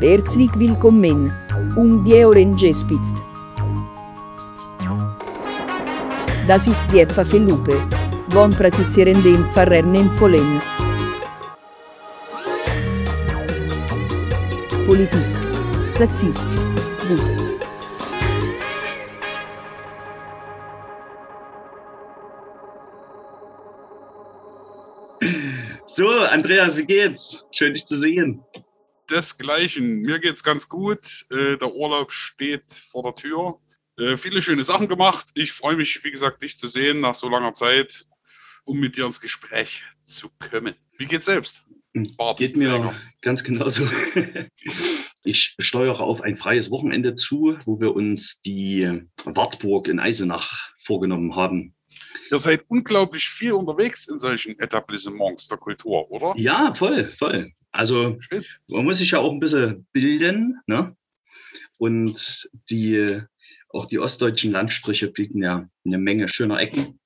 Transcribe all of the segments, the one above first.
Herzlich willkommen. Um die Ohren gespitzt. Das ist die Pfaffelupe. Buon praktizierende dem Pfarrern empfohlen. Politisk. Sexisk. Gut. So, Andreas, wie geht's? Schön, dich zu sehen. Desgleichen. Mir geht's ganz gut. Äh, der Urlaub steht vor der Tür. Äh, viele schöne Sachen gemacht. Ich freue mich, wie gesagt, dich zu sehen nach so langer Zeit, um mit dir ins Gespräch zu kommen. Wie geht's selbst? Bart, Geht mir länger. ganz genauso. Ich steuere auf ein freies Wochenende zu, wo wir uns die Wartburg in Eisenach vorgenommen haben. Ihr seid unglaublich viel unterwegs in solchen Etablissements der Kultur, oder? Ja, voll, voll. Also Schön. man muss sich ja auch ein bisschen bilden. Ne? Und die, auch die ostdeutschen Landstriche bieten ja eine Menge schöner Ecken.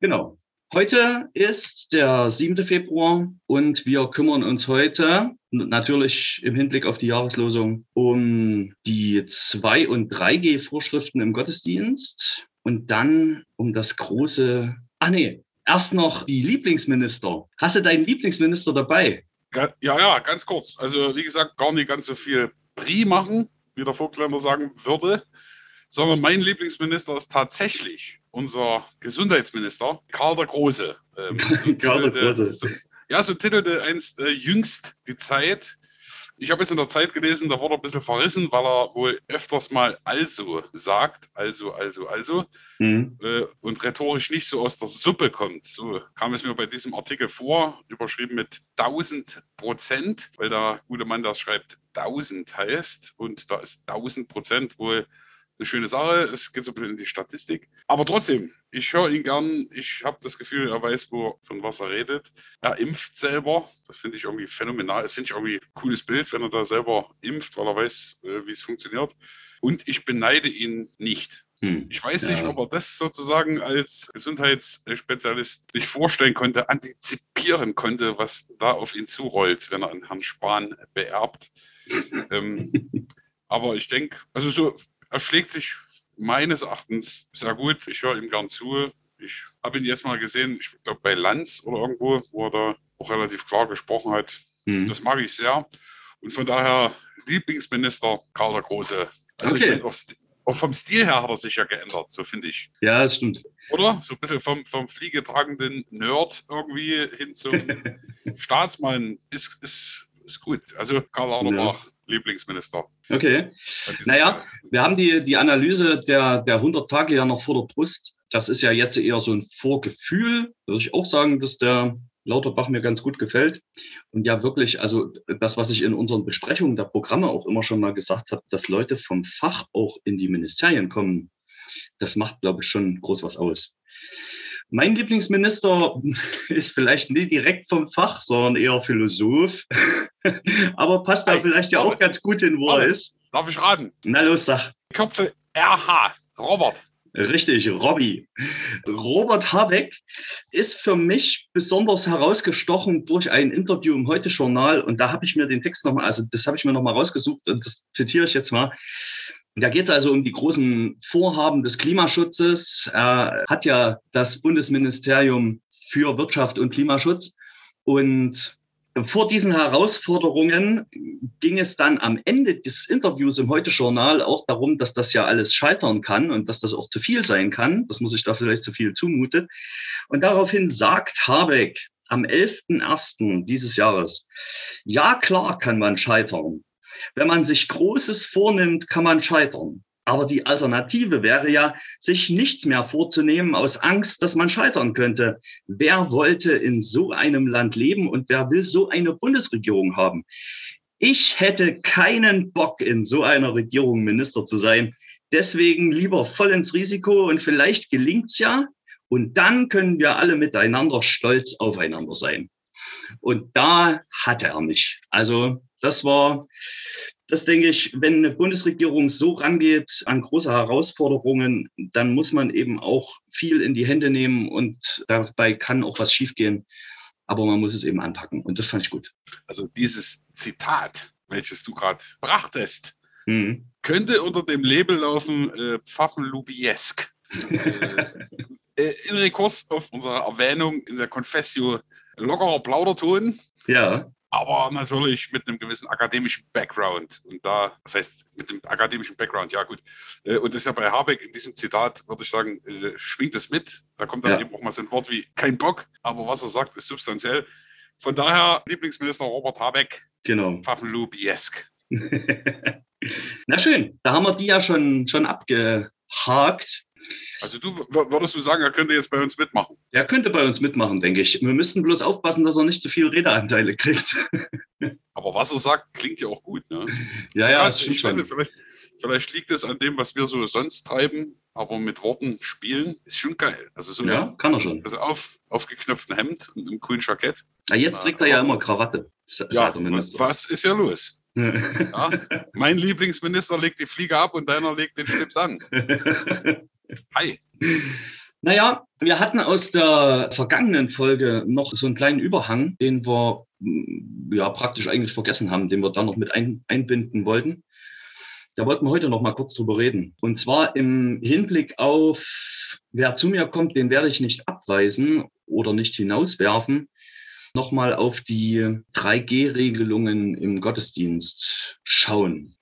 Genau. Heute ist der 7. Februar und wir kümmern uns heute natürlich im Hinblick auf die Jahreslosung um die 2- und 3G-Vorschriften im Gottesdienst und dann um das große, ach nee, erst noch die Lieblingsminister. Hast du deinen Lieblingsminister dabei? Ja, ja, ganz kurz. Also wie gesagt, gar nicht ganz so viel Brie machen, wie der Vogtländer sagen würde, sondern mein Lieblingsminister ist tatsächlich unser Gesundheitsminister, Karl der Große. Ähm, Karl der Große. ja, so titelte einst äh, jüngst die Zeit. Ich habe es in der Zeit gelesen, da wurde er ein bisschen verrissen, weil er wohl öfters mal also sagt, also, also, also, mhm. äh, und rhetorisch nicht so aus der Suppe kommt. So kam es mir bei diesem Artikel vor, überschrieben mit 1000 Prozent, weil der gute Mann das schreibt 1000 heißt und da ist 1000 Prozent wohl eine schöne Sache. Es geht so ein bisschen in die Statistik. Aber trotzdem, ich höre ihn gern. Ich habe das Gefühl, er weiß, wo, von was er redet. Er impft selber. Das finde ich irgendwie phänomenal. Das finde ich irgendwie ein cooles Bild, wenn er da selber impft, weil er weiß, äh, wie es funktioniert. Und ich beneide ihn nicht. Hm. Ich weiß nicht, ja. ob er das sozusagen als Gesundheitsspezialist sich vorstellen konnte, antizipieren konnte, was da auf ihn zurollt, wenn er einen Herrn Spahn beerbt. ähm, aber ich denke, also so er schlägt sich meines Erachtens sehr gut. Ich höre ihm gern zu. Ich habe ihn jetzt mal gesehen, ich glaube bei Lanz oder irgendwo, wo er da auch relativ klar gesprochen hat. Mhm. Das mag ich sehr. Und von daher Lieblingsminister Karl der Große. Also okay. ich mein, auch, auch, vom Stil her hat er sich ja geändert, so finde ich. Ja, das stimmt. Oder? So ein bisschen vom, vom fliegetragenden Nerd irgendwie hin zum Staatsmann ist, ist, ist gut. Also Karl Lauterbach. Ja. Lieblingsminister. Okay. Naja, wir haben die, die Analyse der, der 100 Tage ja noch vor der Brust. Das ist ja jetzt eher so ein Vorgefühl. Würde ich auch sagen, dass der Lauterbach mir ganz gut gefällt. Und ja, wirklich, also das, was ich in unseren Besprechungen der Programme auch immer schon mal gesagt habe, dass Leute vom Fach auch in die Ministerien kommen, das macht, glaube ich, schon groß was aus. Mein Lieblingsminister ist vielleicht nicht direkt vom Fach, sondern eher Philosoph. Aber passt da hey, vielleicht ja auch ganz gut hin, wo er ist. Darf ich raten? Na los, sag. Kürze RH. Robert. Richtig, Robby. Robert Habeck ist für mich besonders herausgestochen durch ein Interview im Heute-Journal. Und da habe ich mir den Text nochmal, also das habe ich mir nochmal rausgesucht und das zitiere ich jetzt mal. Da geht es also um die großen Vorhaben des Klimaschutzes. Er hat ja das Bundesministerium für Wirtschaft und Klimaschutz. Und vor diesen Herausforderungen ging es dann am Ende des Interviews im Heute-Journal auch darum, dass das ja alles scheitern kann und dass das auch zu viel sein kann, dass man sich da vielleicht zu viel zumutet. Und daraufhin sagt Habeck am 11.01. dieses Jahres, ja klar kann man scheitern. Wenn man sich Großes vornimmt, kann man scheitern. Aber die Alternative wäre ja, sich nichts mehr vorzunehmen aus Angst, dass man scheitern könnte. Wer wollte in so einem Land leben und wer will so eine Bundesregierung haben? Ich hätte keinen Bock, in so einer Regierung Minister zu sein. Deswegen lieber voll ins Risiko und vielleicht gelingt's ja. Und dann können wir alle miteinander stolz aufeinander sein. Und da hatte er mich. Also das war, das denke ich, wenn eine Bundesregierung so rangeht an große Herausforderungen, dann muss man eben auch viel in die Hände nehmen und dabei kann auch was schiefgehen. Aber man muss es eben anpacken und das fand ich gut. Also dieses Zitat, welches du gerade brachtest, mhm. könnte unter dem Label laufen äh, Pfaffenlubiesk. äh, äh, in Rekurs auf unsere Erwähnung in der Confessio lockerer Plauderton. Ja aber natürlich mit einem gewissen akademischen Background. Und da, das heißt, mit dem akademischen Background, ja gut. Äh, und das ist ja bei Habeck in diesem Zitat, würde ich sagen, äh, schwingt es mit. Da kommt dann ja. eben auch mal so ein Wort wie kein Bock, aber was er sagt, ist substanziell. Von daher, Lieblingsminister Robert Habeck, genau. Pfaffenlubiesk. Na schön, da haben wir die ja schon, schon abgehakt. Also du würdest du sagen, er könnte jetzt bei uns mitmachen? Er könnte bei uns mitmachen, denke ich. Wir müssten bloß aufpassen, dass er nicht zu viel Redeanteile kriegt. Aber was er sagt, klingt ja auch gut. Ne? Ja, so ja, das ich weiß nicht, vielleicht, vielleicht, liegt es an dem, was wir so sonst treiben, aber mit Worten spielen ist schon geil. Also so ja, kann er schon. Also auf, aufgeknöpften Hemd und einem coolen Jackett. Ja, jetzt trägt er ja immer Krawatte. Ja, was ist ja los? ja, mein Lieblingsminister legt die Fliege ab und deiner legt den Schlips an. Hi. Naja, wir hatten aus der vergangenen Folge noch so einen kleinen Überhang, den wir mm, ja praktisch eigentlich vergessen haben, den wir dann noch mit ein, einbinden wollten. Da wollten wir heute noch mal kurz drüber reden. Und zwar im Hinblick auf, wer zu mir kommt, den werde ich nicht abweisen oder nicht hinauswerfen. Nochmal auf die 3G-Regelungen im Gottesdienst schauen.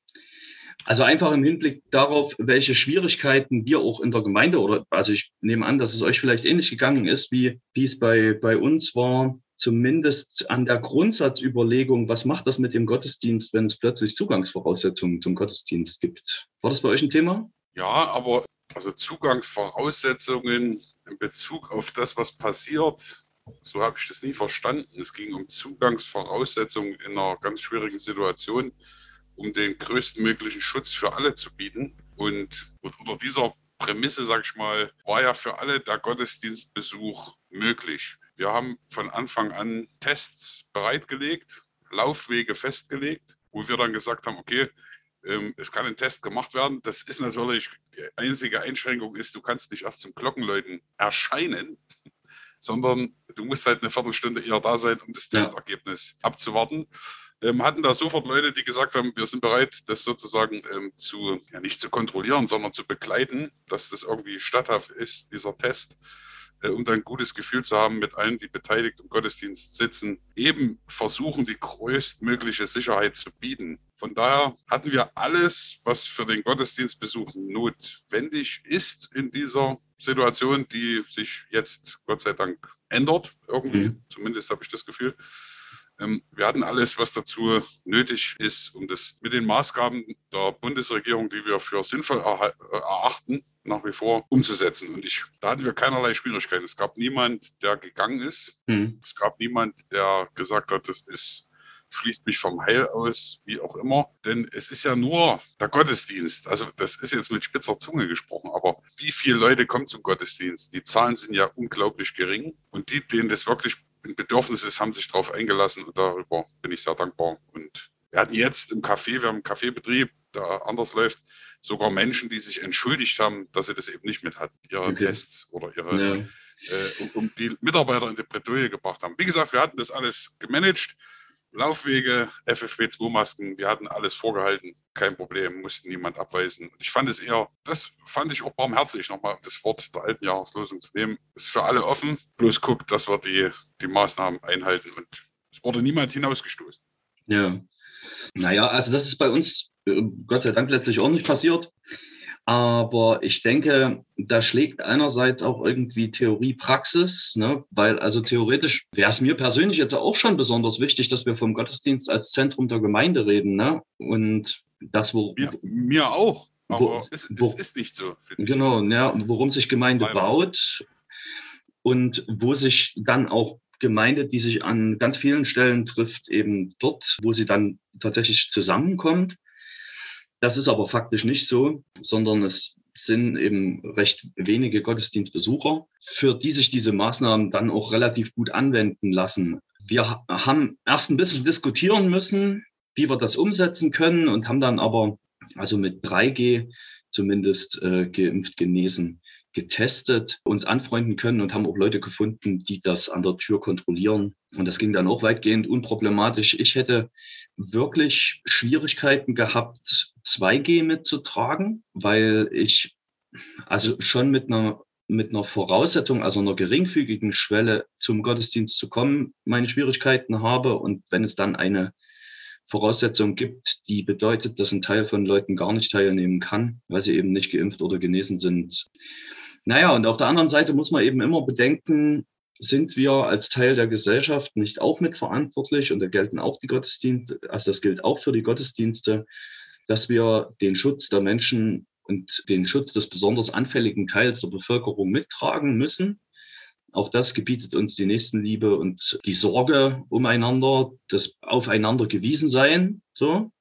Also einfach im Hinblick darauf, welche Schwierigkeiten wir auch in der Gemeinde oder also ich nehme an, dass es euch vielleicht ähnlich gegangen ist, wie, wie es bei, bei uns war, zumindest an der Grundsatzüberlegung, was macht das mit dem Gottesdienst, wenn es plötzlich Zugangsvoraussetzungen zum Gottesdienst gibt. War das bei euch ein Thema? Ja, aber also Zugangsvoraussetzungen in Bezug auf das, was passiert, so habe ich das nie verstanden. Es ging um Zugangsvoraussetzungen in einer ganz schwierigen Situation um den größtmöglichen Schutz für alle zu bieten. Und unter dieser Prämisse, sage ich mal, war ja für alle der Gottesdienstbesuch möglich. Wir haben von Anfang an Tests bereitgelegt, Laufwege festgelegt, wo wir dann gesagt haben, okay, ähm, es kann ein Test gemacht werden. Das ist natürlich die einzige Einschränkung ist, du kannst nicht erst zum Glockenläuten erscheinen, sondern du musst halt eine Viertelstunde eher da sein, um das Testergebnis ja. abzuwarten ähm, hatten da sofort Leute, die gesagt haben, wir sind bereit, das sozusagen ähm, zu, ja nicht zu kontrollieren, sondern zu begleiten, dass das irgendwie statthaft ist, dieser Test, äh, um dann ein gutes Gefühl zu haben mit allen, die beteiligt im Gottesdienst sitzen, eben versuchen, die größtmögliche Sicherheit zu bieten. Von daher hatten wir alles, was für den Gottesdienstbesuch notwendig ist in dieser Situation, die sich jetzt Gott sei Dank ändert, irgendwie, mhm. zumindest habe ich das Gefühl. Ähm, wir hatten alles, was dazu nötig ist, um das mit den Maßgaben der Bundesregierung, die wir für sinnvoll äh, erachten, nach wie vor umzusetzen. Und ich, da hatten wir keinerlei Schwierigkeiten. Es gab niemand, der gegangen ist. Mhm. Es gab niemand, der gesagt hat, das ist schließt mich vom Heil aus, wie auch immer. Denn es ist ja nur der Gottesdienst. Also das ist jetzt mit spitzer Zunge gesprochen, aber wie viele Leute kommen zum Gottesdienst? Die Zahlen sind ja unglaublich gering. Und die, denen das wirklich ein Bedürfnis ist, haben sich darauf eingelassen und darüber bin ich sehr dankbar. Und wir hatten jetzt im Café, wir haben einen Kaffeebetrieb, der anders läuft, sogar Menschen, die sich entschuldigt haben, dass sie das eben nicht mit hatten, ihre okay. Tests oder ihre, ja. äh, um, um, die Mitarbeiter in die Bredouille gebracht haben. Wie gesagt, wir hatten das alles gemanagt. Laufwege, FFP2-Masken, wir hatten alles vorgehalten, kein Problem, mussten niemand abweisen. Ich fand es eher, das fand ich auch barmherzig, nochmal das Wort der alten Jahreslosung zu nehmen. Ist für alle offen, bloß guckt, dass wir die, die Maßnahmen einhalten und es wurde niemand hinausgestoßen. Ja, naja, also das ist bei uns äh, Gott sei Dank letztlich auch nicht passiert. Aber ich denke, da schlägt einerseits auch irgendwie Theorie Praxis, ne? weil also theoretisch wäre es mir persönlich jetzt auch schon besonders wichtig, dass wir vom Gottesdienst als Zentrum der Gemeinde reden. Ne? Und das, wo. Mir, mir auch. Aber wo, es, wo, es, ist nicht so. Genau, ja, worum sich Gemeinde Leider. baut und wo sich dann auch Gemeinde, die sich an ganz vielen Stellen trifft, eben dort, wo sie dann tatsächlich zusammenkommt. Das ist aber faktisch nicht so, sondern es sind eben recht wenige Gottesdienstbesucher, für die sich diese Maßnahmen dann auch relativ gut anwenden lassen. Wir haben erst ein bisschen diskutieren müssen, wie wir das umsetzen können und haben dann aber also mit 3G zumindest äh, geimpft, genesen, getestet, uns anfreunden können und haben auch Leute gefunden, die das an der Tür kontrollieren Und das ging dann auch weitgehend unproblematisch. Ich hätte wirklich Schwierigkeiten gehabt, 2G mitzutragen, weil ich also schon mit einer mit einer Voraussetzung, also einer geringfügigen Schwelle zum Gottesdienst zu kommen, meine Schwierigkeiten habe. Und wenn es dann eine Voraussetzung gibt, die bedeutet, dass ein Teil von Leuten gar nicht teilnehmen kann, weil sie eben nicht geimpft oder genesen sind. Naja, und auf der anderen Seite muss man eben immer bedenken, sind wir als Teil der Gesellschaft nicht auch mitverantwortlich und da gelten auch die Gottesdienste, also das gilt auch für die Gottesdienste, dass wir den Schutz der Menschen und den Schutz des besonders anfälligen Teils der Bevölkerung mittragen müssen. Auch das gebietet uns die Nächstenliebe und die Sorge umeinander, das Aufeinander gewiesen sein. So.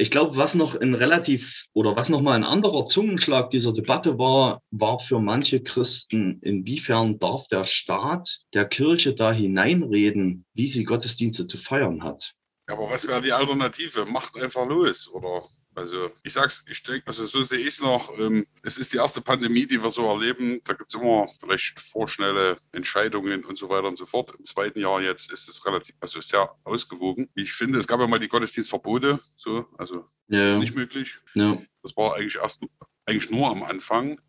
Ich glaube, was noch ein relativ oder was noch mal ein anderer Zungenschlag dieser Debatte war, war für manche Christen, inwiefern darf der Staat der Kirche da hineinreden, wie sie Gottesdienste zu feiern hat. Aber was wäre die Alternative? Macht einfach los, oder? Also ich sag's, ich denke, also so sehe ich es noch. Ähm, es ist die erste Pandemie, die wir so erleben. Da gibt es immer vielleicht vorschnelle Entscheidungen und so weiter und so fort. Im zweiten Jahr jetzt ist es relativ, also sehr ausgewogen. Ich finde, es gab ja mal die Gottesdienstverbote, so, also ja. nicht möglich. Ja. Das war eigentlich erst eigentlich nur am Anfang.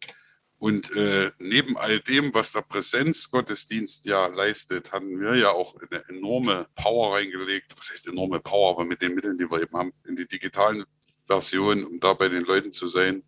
Und äh, neben all dem, was der Präsenzgottesdienst ja leistet, haben wir ja auch eine enorme Power reingelegt. Was heißt enorme Power? Aber mit den Mitteln, die wir eben haben, in die digitalen Version, um da bei den Leuten zu sein,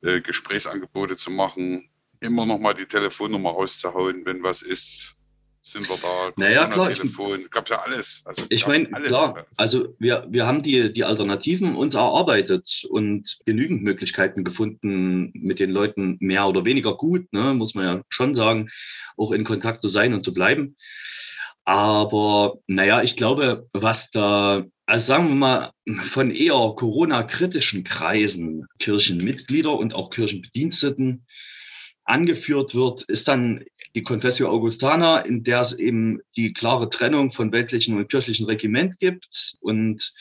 äh, Gesprächsangebote zu machen, immer noch mal die Telefonnummer rauszuhauen, wenn was ist, sind wir da. Naja, klar. Telefon, gab ja alles. Also, ich meine, klar, also wir, wir haben die, die Alternativen uns erarbeitet und genügend Möglichkeiten gefunden, mit den Leuten mehr oder weniger gut, ne, muss man ja schon sagen, auch in Kontakt zu sein und zu bleiben. Aber naja, ich glaube, was da also sagen wir mal, von eher Corona-kritischen Kreisen, Kirchenmitglieder und auch Kirchenbediensteten angeführt wird, ist dann die Confessio Augustana, in der es eben die klare Trennung von weltlichen und kirchlichen Regiment gibt und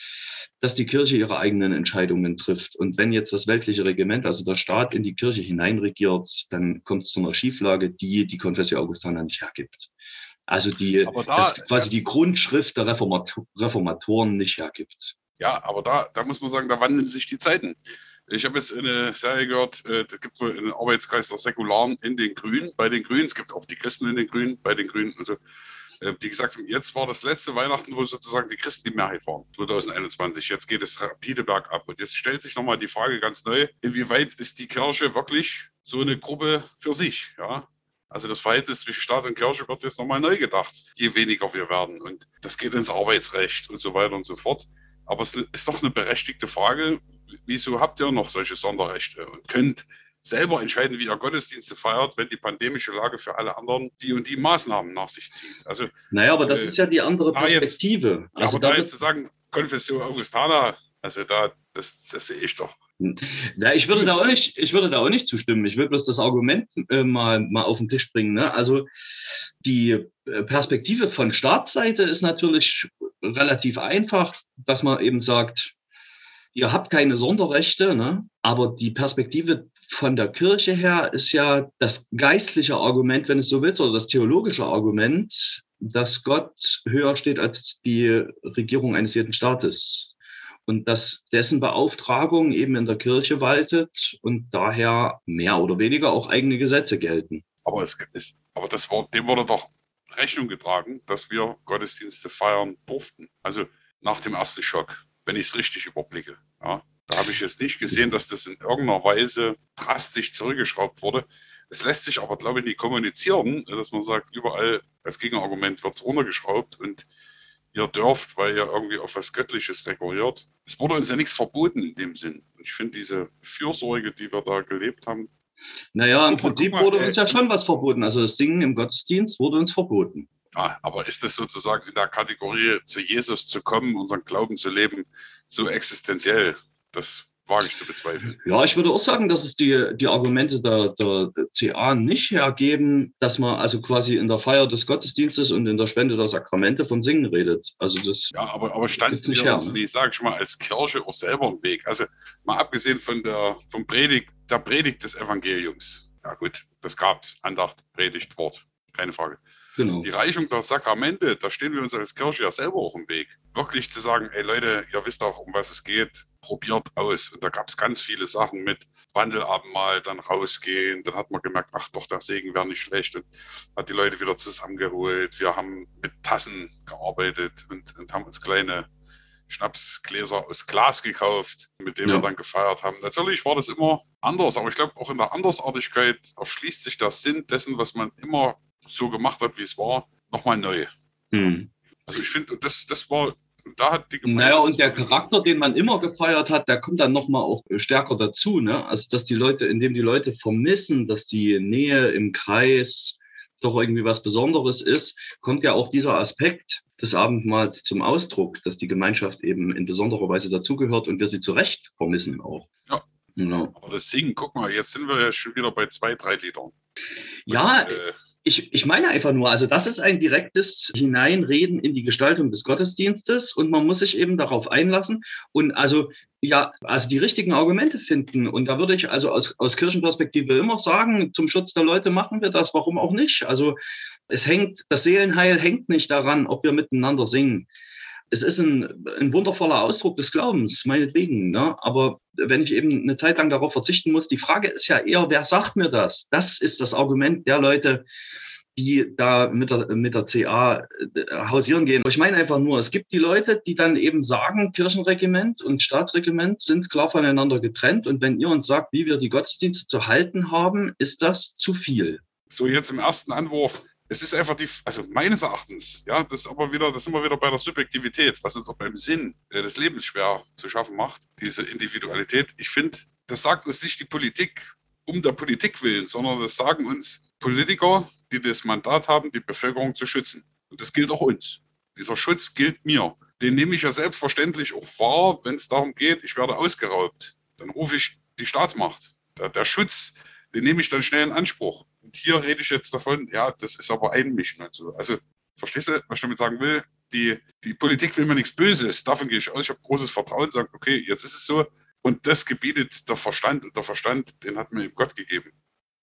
dass die Kirche ihre eigenen Entscheidungen trifft. Und wenn jetzt das weltliche Regiment, also der Staat, in die Kirche hineinregiert, dann kommt es zu einer Schieflage, die die Confessio Augustana nicht hergibt. Also die, da, das quasi die Grundschrift der Reformator, Reformatoren nicht hergibt. Ja, aber da, da muss man sagen, da wandeln sich die Zeiten. Ich habe jetzt eine Serie gehört, äh, da gibt wohl einen Arbeitskreis der Säkularen in den Grünen, bei den Grünen. Es gibt auch die Christen in den Grünen, bei den Grünen. Also, äh, die gesagt haben, jetzt war das letzte Weihnachten, wo sozusagen die Christen die Mehrheit waren, 2021. Jetzt geht es rapide bergab. Und jetzt stellt sich nochmal die Frage ganz neu, inwieweit ist die Kirche wirklich so eine Gruppe für sich? Ja? Also das Verhältnis zwischen Staat und Kirche wird jetzt nochmal neu gedacht, je weniger wir werden. Und das geht ins Arbeitsrecht und so weiter und so fort. Aber es ist doch eine berechtigte Frage, wieso habt ihr noch solche Sonderrechte und könnt selber entscheiden, wie ihr Gottesdienste feiert, wenn die pandemische Lage für alle anderen die und die Maßnahmen nach sich zieht. Also, naja, aber das äh, ist ja die andere Perspektive. Jetzt, also aber da jetzt zu sagen, Konfession Augustana, also da, das, das sehe ich doch. Ja, ich würde da auch nicht, ich würde da auch nicht zustimmen. Ich würde bloß das Argument äh, mal, mal auf den Tisch bringen. Ne? Also die äh, Perspektive von Staatsseite ist natürlich relativ einfach, dass man eben sagt, ihr habt keine Sonderrechte, ne? aber die Perspektive von der Kirche her ist ja das geistliche Argument, wenn es so willst, oder das theologische Argument, dass Gott höher steht als die Regierung eines jeden Staates und dass dessen Beauftragung eben in der Kirche waltet und daher mehr oder weniger auch eigene Gesetze gelten. Aber, es ist, aber das war, dem wurde doch Rechnung getragen, dass wir Gottesdienste feiern durften. Also nach dem ersten Schock, wenn ich es richtig überblicke. Ja, da habe ich jetzt nicht gesehen, dass das in irgendeiner Weise drastisch zurückgeschraubt wurde. Es lässt sich aber, glaube ich, nicht kommunizieren, dass man sagt, überall als Gegenargument wird es runtergeschraubt und ihr dürft, weil ihr irgendwie auf was Göttliches rekurriert. Es wurde uns ja nichts verboten in dem Sinn. Ich finde diese Fürsorge, die wir da gelebt haben. Naja, im Prinzip mal, wurde uns ja schon was verboten. Also das Singen im Gottesdienst wurde uns verboten. Ja, aber ist das sozusagen in der Kategorie zu Jesus zu kommen, unseren Glauben zu leben, so existenziell? Das wage ich zu bezweifeln. Ja, ich würde auch sagen, dass es die, die Argumente der, der, der CA nicht hergeben, dass man also quasi in der Feier des Gottesdienstes und in der Spende der Sakramente vom Singen redet. Also das ja, aber, aber standen nicht wir uns, ne? sage ich mal, als Kirche auch selber im Weg. Also mal abgesehen von der vom Predigt, der Predigt des Evangeliums. Ja gut, das gab es, Andacht, Predigt, Wort, keine Frage. Genau. die Reichung der Sakramente, da stehen wir uns als Kirche ja selber auch im Weg. Wirklich zu sagen, ey Leute, ihr wisst auch, um was es geht, probiert aus. Und da gab es ganz viele Sachen mit Wandelabendmahl, dann rausgehen. Dann hat man gemerkt, ach doch, der Segen wäre nicht schlecht. Und hat die Leute wieder zusammengeholt. Wir haben mit Tassen gearbeitet und, und haben uns kleine Schnapsgläser aus Glas gekauft, mit denen Ja. wir dann gefeiert haben. Natürlich war das immer anders, aber ich glaube, auch in der Andersartigkeit erschließt sich der Sinn dessen, was man immer so gemacht hat, wie es war, nochmal neu. Hm. Also ich finde, das, das war, da hat die Naja, und der Charakter, den man immer gefeiert hat, der kommt dann nochmal auch stärker dazu, ne? Also, dass die Leute, indem die Leute vermissen, dass die Nähe im Kreis doch irgendwie was Besonderes ist, kommt ja auch dieser Aspekt des Abendmahls zum Ausdruck, dass die Gemeinschaft eben in besonderer Weise dazugehört und wir sie zu Recht vermissen auch. Ja. Genau. Aber das Singen, guck mal, jetzt sind wir ja schon wieder bei zwei, drei Liedern. Ja, Und, äh, ich, ich meine einfach nur, also das ist ein direktes Hineinreden in die Gestaltung des Gottesdienstes und man muss sich eben darauf einlassen und also ja, also die richtigen Argumente finden. Und da würde ich also aus, aus Kirchenperspektive immer sagen, zum Schutz der Leute machen wir das, warum auch nicht? Also es hängt, das Seelenheil hängt nicht daran, ob wir miteinander singen. Es ist ein, ein wundervoller Ausdruck des Glaubens, meinetwegen. Ne? Aber wenn ich eben eine Zeit lang darauf verzichten muss, die Frage ist ja eher, wer sagt mir das? Das ist das Argument der Leute, die da mit der, mit der CA äh, hausieren gehen. Ich meine einfach nur, es gibt die Leute, die dann eben sagen, Kirchenregiment und Staatsregiment sind klar voneinander getrennt. Und wenn ihr uns sagt, wie wir die Gottesdienste zu halten haben, ist das zu viel. so jetzt im ersten Anwurf, es ist einfach die, also meines Erachtens, ja, das ist aber wieder, das sind wir wieder bei der Subjektivität, was uns auch beim Sinn äh, des Lebens schwer zu schaffen macht, diese Individualität. Ich finde, das sagt uns nicht die Politik um der Politik willen, sondern das sagen uns Politiker, die das Mandat haben, die Bevölkerung zu schützen. Und das gilt auch uns. Dieser Schutz gilt mir. Den nehme ich ja selbstverständlich auch wahr, wenn es darum geht, ich werde ausgeraubt. Dann rufe ich die Staatsmacht. Der, der Schutz, den nehme ich dann schnell in Anspruch. Und hier rede ich jetzt davon, ja, das ist aber Einmischen und so. Also, verstehst du, was ich damit sagen will? Die, die Politik will mir nichts Böses. Davon gehe ich aus. Ich habe großes Vertrauen, sage, okay, jetzt ist es so. Und das gebietet der Verstand. Und der Verstand, den hat mir Gott gegeben.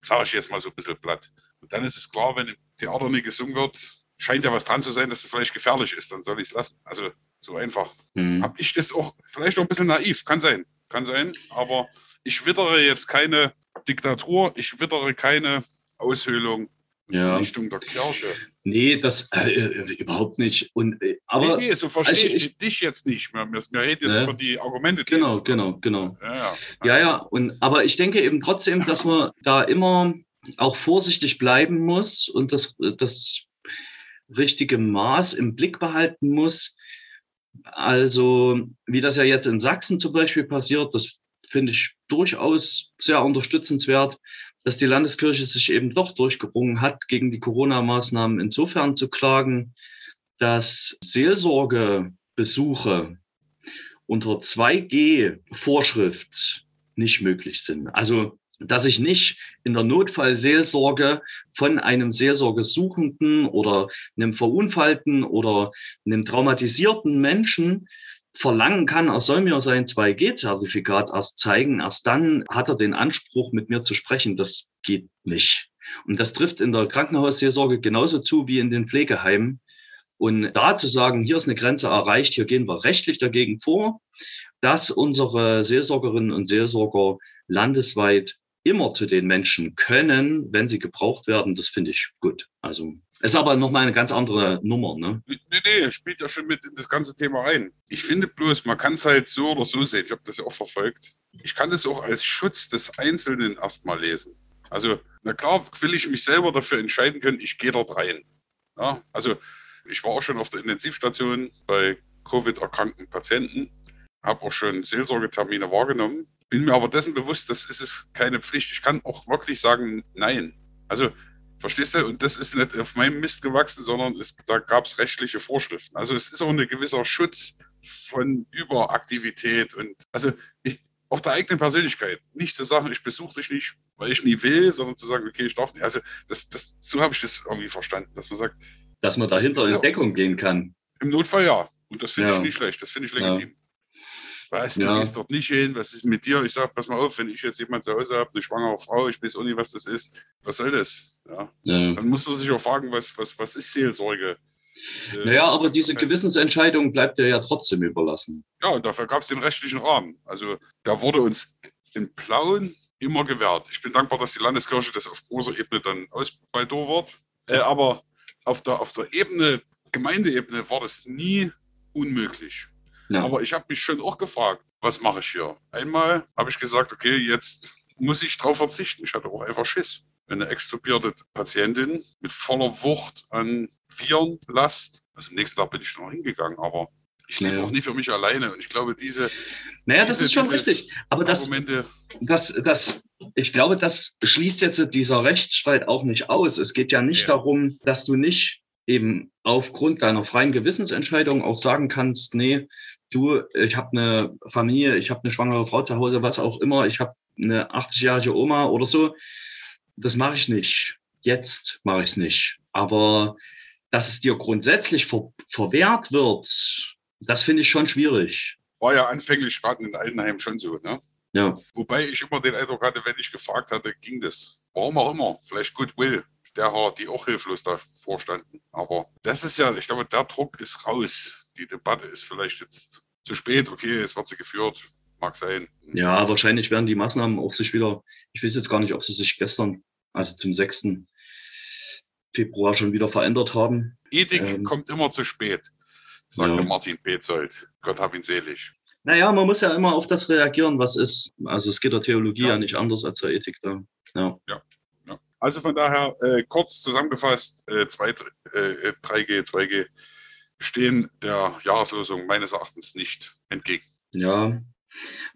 Sage ich jetzt mal so ein bisschen platt. Und dann ist es klar, wenn im Theater nie gesungen wird, scheint ja was dran zu sein, dass es vielleicht gefährlich ist. Dann soll ich es lassen. Also, so einfach. Hm. Habe ich das auch vielleicht auch ein bisschen naiv? Kann sein. Kann sein. Aber ich wittere jetzt keine Diktatur. Ich wittere keine Aushöhlung und Ja. Vernichtung der Kirche. Nee, das äh, äh, überhaupt nicht. Und, äh, aber nee, nee, so verstehe also ich, ich- dich jetzt nicht. Wir, wir reden jetzt Ja. über die Argumente. die genau, genau, genau. Ja, ja. Ja, ja, und aber ich denke eben trotzdem, dass man da immer auch vorsichtig bleiben muss und das, das richtige Maß im Blick behalten muss. Also, wie das ja jetzt in Sachsen zum Beispiel passiert, das finde ich durchaus sehr unterstützenswert, dass die Landeskirche sich eben doch durchgerungen hat, gegen die Corona-Maßnahmen insofern zu klagen, dass Seelsorgebesuche unter 2G-Vorschrift nicht möglich sind. Also, dass ich nicht in der Notfallseelsorge von einem Seelsorgesuchenden oder einem Verunfallten oder einem traumatisierten Menschen verlangen kann, er soll mir sein 2G-Zertifikat erst zeigen, erst dann hat er den Anspruch, mit mir zu sprechen. Das geht nicht. Und das trifft in der Krankenhausseelsorge genauso zu wie in den Pflegeheimen. Und da zu sagen, hier ist eine Grenze erreicht, hier gehen wir rechtlich dagegen vor, dass unsere Seelsorgerinnen und Seelsorger landesweit immer zu den Menschen können, wenn sie gebraucht werden, das finde ich gut. Also ist aber nochmal eine ganz andere Nummer. Ne? Nee, nee, spielt ja schon mit in das ganze Thema rein. Ich finde bloß, man kann es halt so oder so sehen. Ich habe das ja auch verfolgt. Ich kann das auch als Schutz des Einzelnen erstmal lesen. Also, na klar, will ich mich selber dafür entscheiden können, ich gehe dort rein. Ja, also, ich war auch schon auf der Intensivstation bei Covid-erkrankten Patienten, habe auch schon Seelsorgetermine wahrgenommen, bin mir aber dessen bewusst, das ist es keine Pflicht. Ich kann auch wirklich sagen, nein. Also, Verstehst du? Und das ist nicht auf meinem Mist gewachsen, sondern es, da gab es rechtliche Vorschriften. Also es ist auch ein gewisser Schutz von Überaktivität und also ich, auch der eigenen Persönlichkeit. Nicht zu sagen, ich besuche dich nicht, weil ich nie will, sondern zu sagen, okay, ich darf nicht. Also das, das, so habe ich das irgendwie verstanden, dass man sagt, Dass man dahinter in Deckung gehen kann. im Notfall ja. Und das finde Ja. ich nicht schlecht, das finde ich Ja. Was, du Ja. gehst dort nicht hin, was ist mit dir? Ich sage, pass mal auf, wenn ich jetzt jemand zu Hause habe, eine schwangere Frau, ich weiß auch nicht, was das ist, was soll das? Ja. Ja. Dann muss man sich auch fragen, was, was, was ist Seelsorge? Äh, Naja, aber diese Gewissensentscheidung bleibt dir ja trotzdem überlassen. Ja, und dafür gab es den rechtlichen Rahmen. Also da wurde uns in Plauen immer gewährt. Ich bin dankbar, dass die Landeskirche das auf großer Ebene dann ausbaldowert. Äh, aber auf der, auf der Ebene, Gemeindeebene war das nie unmöglich. Ja. Aber ich habe mich schon auch gefragt, was mache ich hier? Einmal habe ich gesagt, okay, jetzt muss ich drauf verzichten. Ich hatte auch einfach Schiss. Eine extubierte Patientin mit voller Wucht an Virenlast. Also am nächsten Tag bin ich noch hingegangen, aber ich lebe Ja. auch nie für mich alleine. Und ich glaube, diese Naja, das Diese- ist schon richtig. Aber das, das, das, ich glaube, das schließt jetzt dieser Rechtsstreit auch nicht aus. Es geht ja nicht Ja. darum, dass du nicht eben aufgrund deiner freien Gewissensentscheidung auch sagen kannst, nee, du, ich habe eine Familie, ich habe eine schwangere Frau zu Hause, was auch immer, ich habe eine 80-jährige Oma oder so. Das mache ich nicht. Jetzt mache ich es nicht. Aber dass es dir grundsätzlich ver verwehrt wird, das finde ich schon schwierig. war ja anfänglich gerade in Altenheim schon so. Ne? Ja. Wobei ich immer den Eindruck hatte, wenn ich gefragt hatte, ging das. Warum auch immer. Vielleicht Goodwill, derer, die auch hilflos davor standen. Aber das ist ja, ich glaube, der Druck ist raus. Die Debatte ist vielleicht jetzt zu spät. Okay, es wird sie geführt. Mag sein. Ja, wahrscheinlich werden die Maßnahmen auch sich wieder, ich weiß jetzt gar nicht, ob sie sich gestern, also zum 6. Februar schon wieder verändert haben. Ethik Ähm. kommt immer zu spät, sagte Ja. Martin Petzold. Gott hab ihn selig. Naja, man muss ja immer auf das reagieren, was ist. Also es geht der Theologie ja, Ja. nicht anders als der Ethik da. Ja. Ja. Also von daher, äh, kurz zusammengefasst, äh, 2, äh, 3G, 2G stehen der Jahreslosung meines Erachtens nicht entgegen. ja.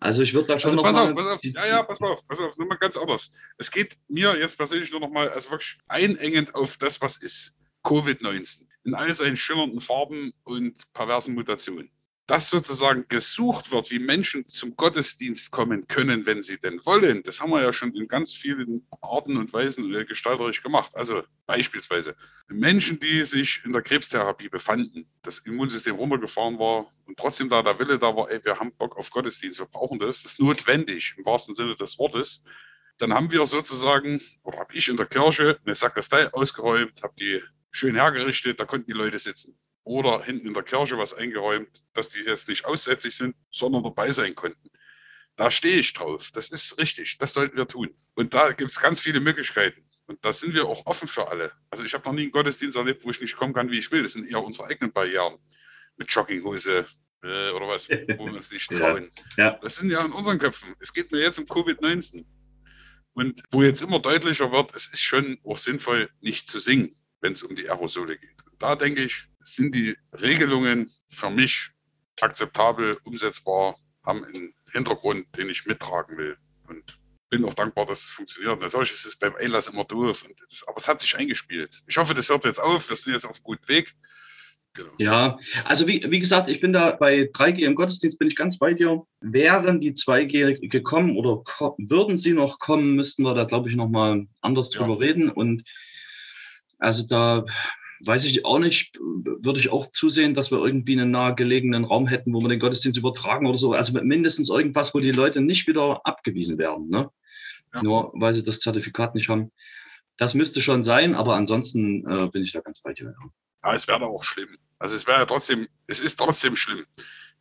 Also ich würde da schon Also noch pass mal, auf, pass auf, ja, ja, pass auf, pass auf, nur mal ganz anders. Es geht mir jetzt persönlich nur noch mal, also wirklich einengend auf das, was ist. Covid-19 in all seinen schillernden Farben und perversen Mutationen. Dass sozusagen gesucht wird, wie Menschen zum Gottesdienst kommen können, wenn sie denn wollen, das haben wir ja schon in ganz vielen Arten und Weisen äh, gestalterisch gemacht. Also beispielsweise Menschen, die sich in der Krebstherapie befanden, das Immunsystem runtergefahren war und trotzdem da der Wille da war, ey, wir haben Bock auf Gottesdienst, wir brauchen das, das ist notwendig im wahrsten Sinne des Wortes. Dann haben wir sozusagen, oder habe ich in der Kirche eine Sakristei ausgeräumt, habe die schön hergerichtet, da konnten die Leute sitzen. Oder hinten in der Kirche was eingeräumt, dass die jetzt nicht aussätzig sind, sondern dabei sein konnten. Da stehe ich drauf. Das ist richtig. Das sollten wir tun. Und da gibt es ganz viele Möglichkeiten. Und da sind wir auch offen für alle. Also ich habe noch nie einen Gottesdienst erlebt, wo ich nicht kommen kann, wie ich will. Das sind eher unsere eigenen Barrieren. Mit Jogginghose äh, oder was, wo wir uns nicht Ja. trauen. Ja. Das sind ja in unseren Köpfen. Es geht mir jetzt um Covid-19. Und wo jetzt immer deutlicher wird, es ist schon auch sinnvoll, nicht zu singen, wenn es um die Aerosole geht. Und da denke ich, sind die Regelungen für mich akzeptabel, umsetzbar, haben einen Hintergrund, den ich mittragen will. Und bin auch dankbar, dass es funktioniert. Natürlich ist es beim Einlass immer doof, das, aber es hat sich eingespielt. Ich hoffe, das hört jetzt auf. Wir sind jetzt auf guten Weg. Genau. Ja, also wie, wie gesagt, ich bin da bei 3G im Gottesdienst, bin ich ganz bei dir. Wären die 2G gekommen oder ko würden sie noch kommen, müssten wir da, glaube ich, nochmal anders Ja. drüber reden. Und also da weiß ich auch nicht, würde ich auch zusehen, dass wir irgendwie einen nahegelegenen Raum hätten, wo wir den Gottesdienst übertragen oder so. Also mindestens irgendwas, wo die Leute nicht wieder abgewiesen werden, ne? Ja. Nur weil sie das Zertifikat nicht haben. Das müsste schon sein, aber ansonsten äh, bin ich da ganz bei dir. Ja. Ja, es wäre doch auch schlimm. Also es wäre ja trotzdem, es ist trotzdem schlimm,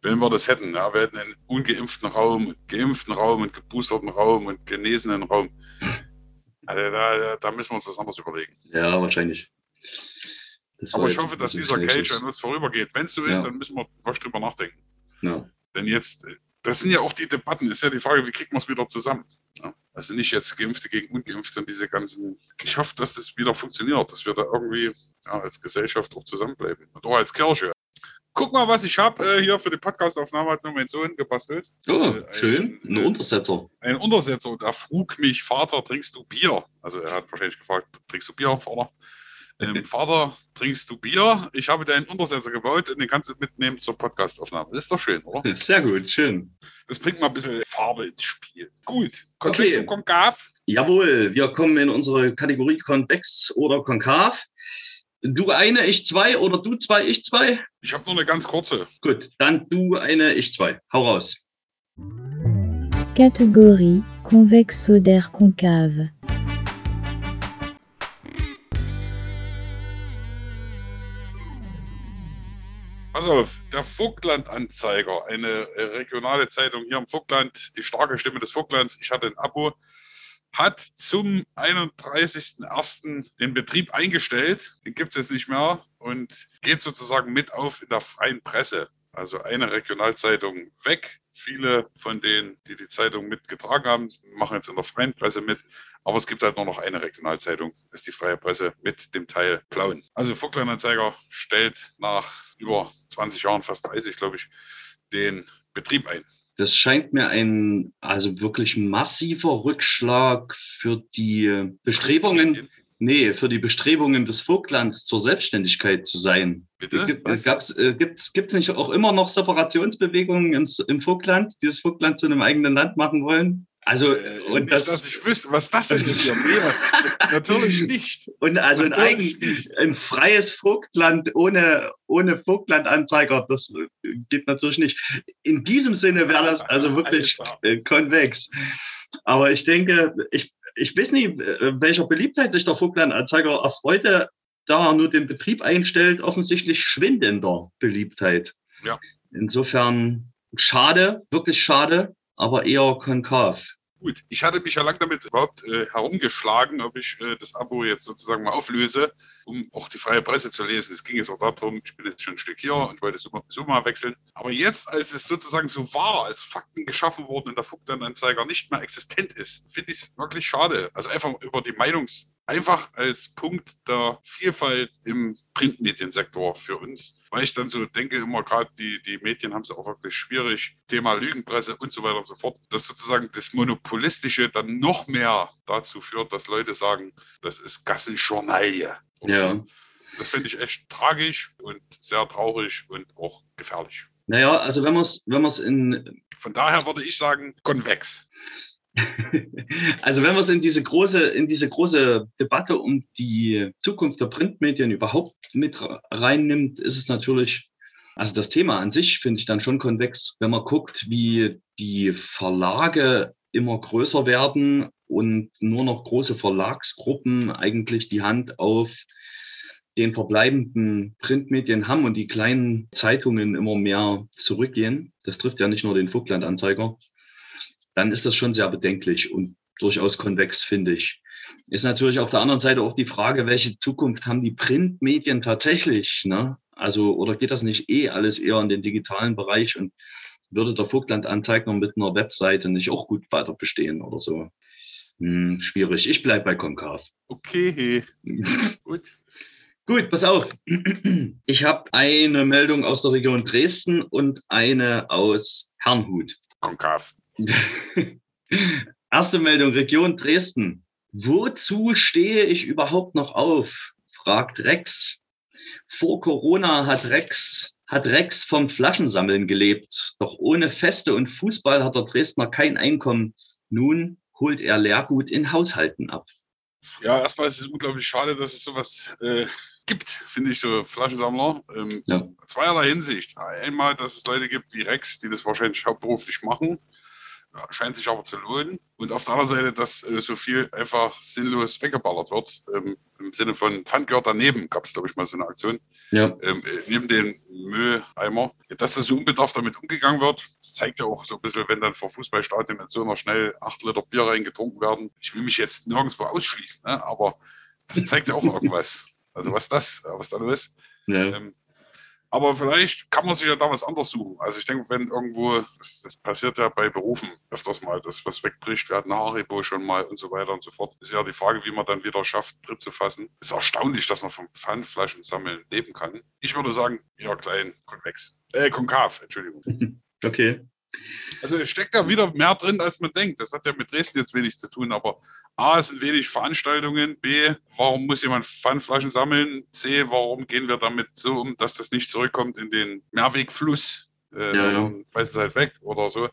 wenn wir das hätten. Ja, wir hätten einen ungeimpften Raum, geimpften Raum und geboosterten Raum und genesenen Raum. Also da, da müssen wir uns was anderes überlegen. Ja, wahrscheinlich. Aber ich hoffe, dass dieser Schnellschuss. an uns vorübergeht. Wenn es so ist, Ja. dann müssen wir was drüber nachdenken. Ja. Denn jetzt, äh, das sind ja auch die Debatten, ist ja die Frage, wie kriegt man es wieder zusammen? Ja, also nicht jetzt Geimpfte gegen Ungeimpfte und diese ganzen. Ich hoffe, dass das wieder funktioniert, dass wir da irgendwie als Gesellschaft auch zusammenbleiben. Und auch als Kirche. Guck mal, was ich habe. Äh, hier für die Podcastaufnahme hat nur mein Sohn gebastelt. Oh, Äh, schön. ein- Ein Untersetzer. Ein Untersetzer und er frug mich, Vater, trinkst du Bier? Also er hat wahrscheinlich gefragt, trinkst du Bier, Vater? Ähm, Vater, trinkst du Bier? Ich habe dir einen Untersetzer gebaut und den kannst du mitnehmen zur Podcastaufnahme. Das ist doch schön, oder? Sehr gut, schön. Das bringt mal ein bisschen Farbe ins Spiel. Gut. Konvex Okay. und konkav. Jawohl, wir kommen in unsere Kategorie konvex oder konkav. Du eine, ich zwei oder du zwei, ich zwei? Ich habe nur eine ganz kurze. Gut, dann du eine, ich zwei. Hau raus. Catégorie convexodaire concave. Pass auf, der Vogtland-Anzeiger, eine äh, regionale Zeitung hier im Vogtland, die starke Stimme des Vogtlands. Ich hatte ein Abo, hat zum 31.01. den Betrieb eingestellt. Den gibt es jetzt nicht mehr und geht sozusagen mit auf in der freien Presse. Also eine Regionalzeitung weg. Viele von denen, die die Zeitung mitgetragen haben, machen jetzt in der freien Presse mit. Aber es gibt halt nur noch eine Regionalzeitung, das ist die Freie Presse mit dem Teil Plauen. Also Vogtland-Anzeiger stellt nach über 20 Jahren, fast 30, glaube ich, den Betrieb ein. Das scheint mir ein also wirklich massiver Rückschlag für die Bestrebungen, nee, für die Bestrebungen des Vogtlands zur Selbstständigkeit zu sein. Bitte? Gibt es äh, gibt's, gibt's nicht auch immer noch Separationsbewegungen ins, im Vogtland, die das Vogtland zu einem eigenen Land machen wollen? Also, Äh, und nicht, das, dass ich wüsste, was das denn ist. natürlich nicht. Und also ein, Natürlich eigen, ein freies Vogtland ohne, ohne Vogtlandanzeiger, das äh, geht natürlich nicht. In diesem Sinne wäre das also wirklich Alter. äh, konvex. Aber ich denke, ich, ich weiß nicht, welcher Beliebtheit sich der Vogtlandanzeiger erfreute, da er nur den Betrieb einstellt, offensichtlich schwindender Beliebtheit. Ja. Insofern schade, wirklich schade, aber eher konkav. Gut, ich hatte mich ja lange damit überhaupt äh, herumgeschlagen, ob ich äh, das Abo jetzt sozusagen mal auflöse, um auch die freie Presse zu lesen. Es ging jetzt auch darum, ich bin jetzt schon ein Stück hier und wollte so, mal wechseln. Aber jetzt, als es sozusagen so war, als Fakten geschaffen wurden und der Vogtland-Anzeiger nicht mehr existent ist, finde ich es wirklich schade. Also einfach über die Meinungs-, einfach als Punkt der Vielfalt im Printmediensektor für uns. Weil ich dann so denke, immer gerade die, die Medien haben es auch wirklich schwierig. Thema Lügenpresse und so weiter und so fort. Dass sozusagen das Monopolistische dann noch mehr dazu führt, dass Leute sagen, das ist Gassenjournalie. Ja. Das finde ich echt tragisch und sehr traurig und auch gefährlich. Naja, also wenn man es wenn man's in, Von daher würde ich sagen, konvex. Also wenn man es in diese große, in diese große Debatte um die Zukunft der Printmedien überhaupt mit reinnimmt, ist es natürlich, also das Thema an sich finde ich dann schon konvex, wenn man guckt, wie die Verlage immer größer werden und nur noch große Verlagsgruppen eigentlich die Hand auf den verbleibenden Printmedien haben und die kleinen Zeitungen immer mehr zurückgehen. Das trifft ja nicht nur den Vogtland-Anzeiger, dann ist das schon sehr bedenklich und durchaus konvex, finde ich. Ist natürlich auf der anderen Seite auch die Frage, welche Zukunft haben die Printmedien tatsächlich? Ne? Also, oder geht das nicht eh alles eher in den digitalen Bereich und würde der Vogtland-Anzeiger mit einer Webseite nicht auch gut weiter bestehen oder so? Hm, schwierig. Ich bleibe bei Konkav. Okay, gut. Gut, pass auf. Ich habe eine Meldung aus der Region Dresden und eine aus Herrnhut. Konkav. Erste Meldung, Region Dresden. Wozu stehe ich überhaupt noch auf? fragt Rex. Vor Corona hat Rex, hat Rex vom Flaschensammeln gelebt. Doch ohne Feste und Fußball hat der Dresdner kein Einkommen. Nun holt er Leergut in Haushalten ab. Ja, erstmal ist es unglaublich schade, dass es sowas äh, gibt, finde ich, so Flaschensammler. Ähm, Ja. Zweierlei Hinsicht. Einmal, dass es Leute gibt wie Rex, die das wahrscheinlich hauptberuflich machen. Scheint sich aber zu lohnen. Und auf der anderen Seite, dass äh, so viel einfach sinnlos weggeballert wird. Ähm, Im Sinne von Pfand gehört daneben, gab es, glaube ich, mal so eine Aktion. Ja, ähm, äh, neben den Mülleimer, dass das so unbedarft damit umgegangen wird. Das zeigt ja auch so ein bisschen, wenn dann vor Fußballstadien mit so einer schnell acht Liter Bier reingetrunken werden. Ich will mich jetzt nirgendwo ausschließen, ne? aber das zeigt ja auch irgendwas. Also was das, was da los ist. ja. Ähm, aber vielleicht kann man sich ja da was anderes suchen. Also ich denke, wenn irgendwo, das, das passiert ja bei Berufen öfters mal, dass was wegbricht, wir hatten Haribo schon mal und so weiter und so fort. Ist ja die Frage, wie man dann wieder schafft, Tritt zu fassen. Ist erstaunlich, dass man vom Pfandflaschen sammeln leben kann. Ich würde sagen, eher klein, konvex. Äh, konkav, Entschuldigung. okay. Also es steckt da wieder mehr drin, als man denkt. Das hat ja mit Dresden jetzt wenig zu tun, aber A, es sind wenig Veranstaltungen, B, warum muss jemand Pfandflaschen sammeln, C, warum gehen wir damit so um, dass das nicht zurückkommt in den Mehrwegfluss, äh, Ja, sondern weiß es halt weg oder so.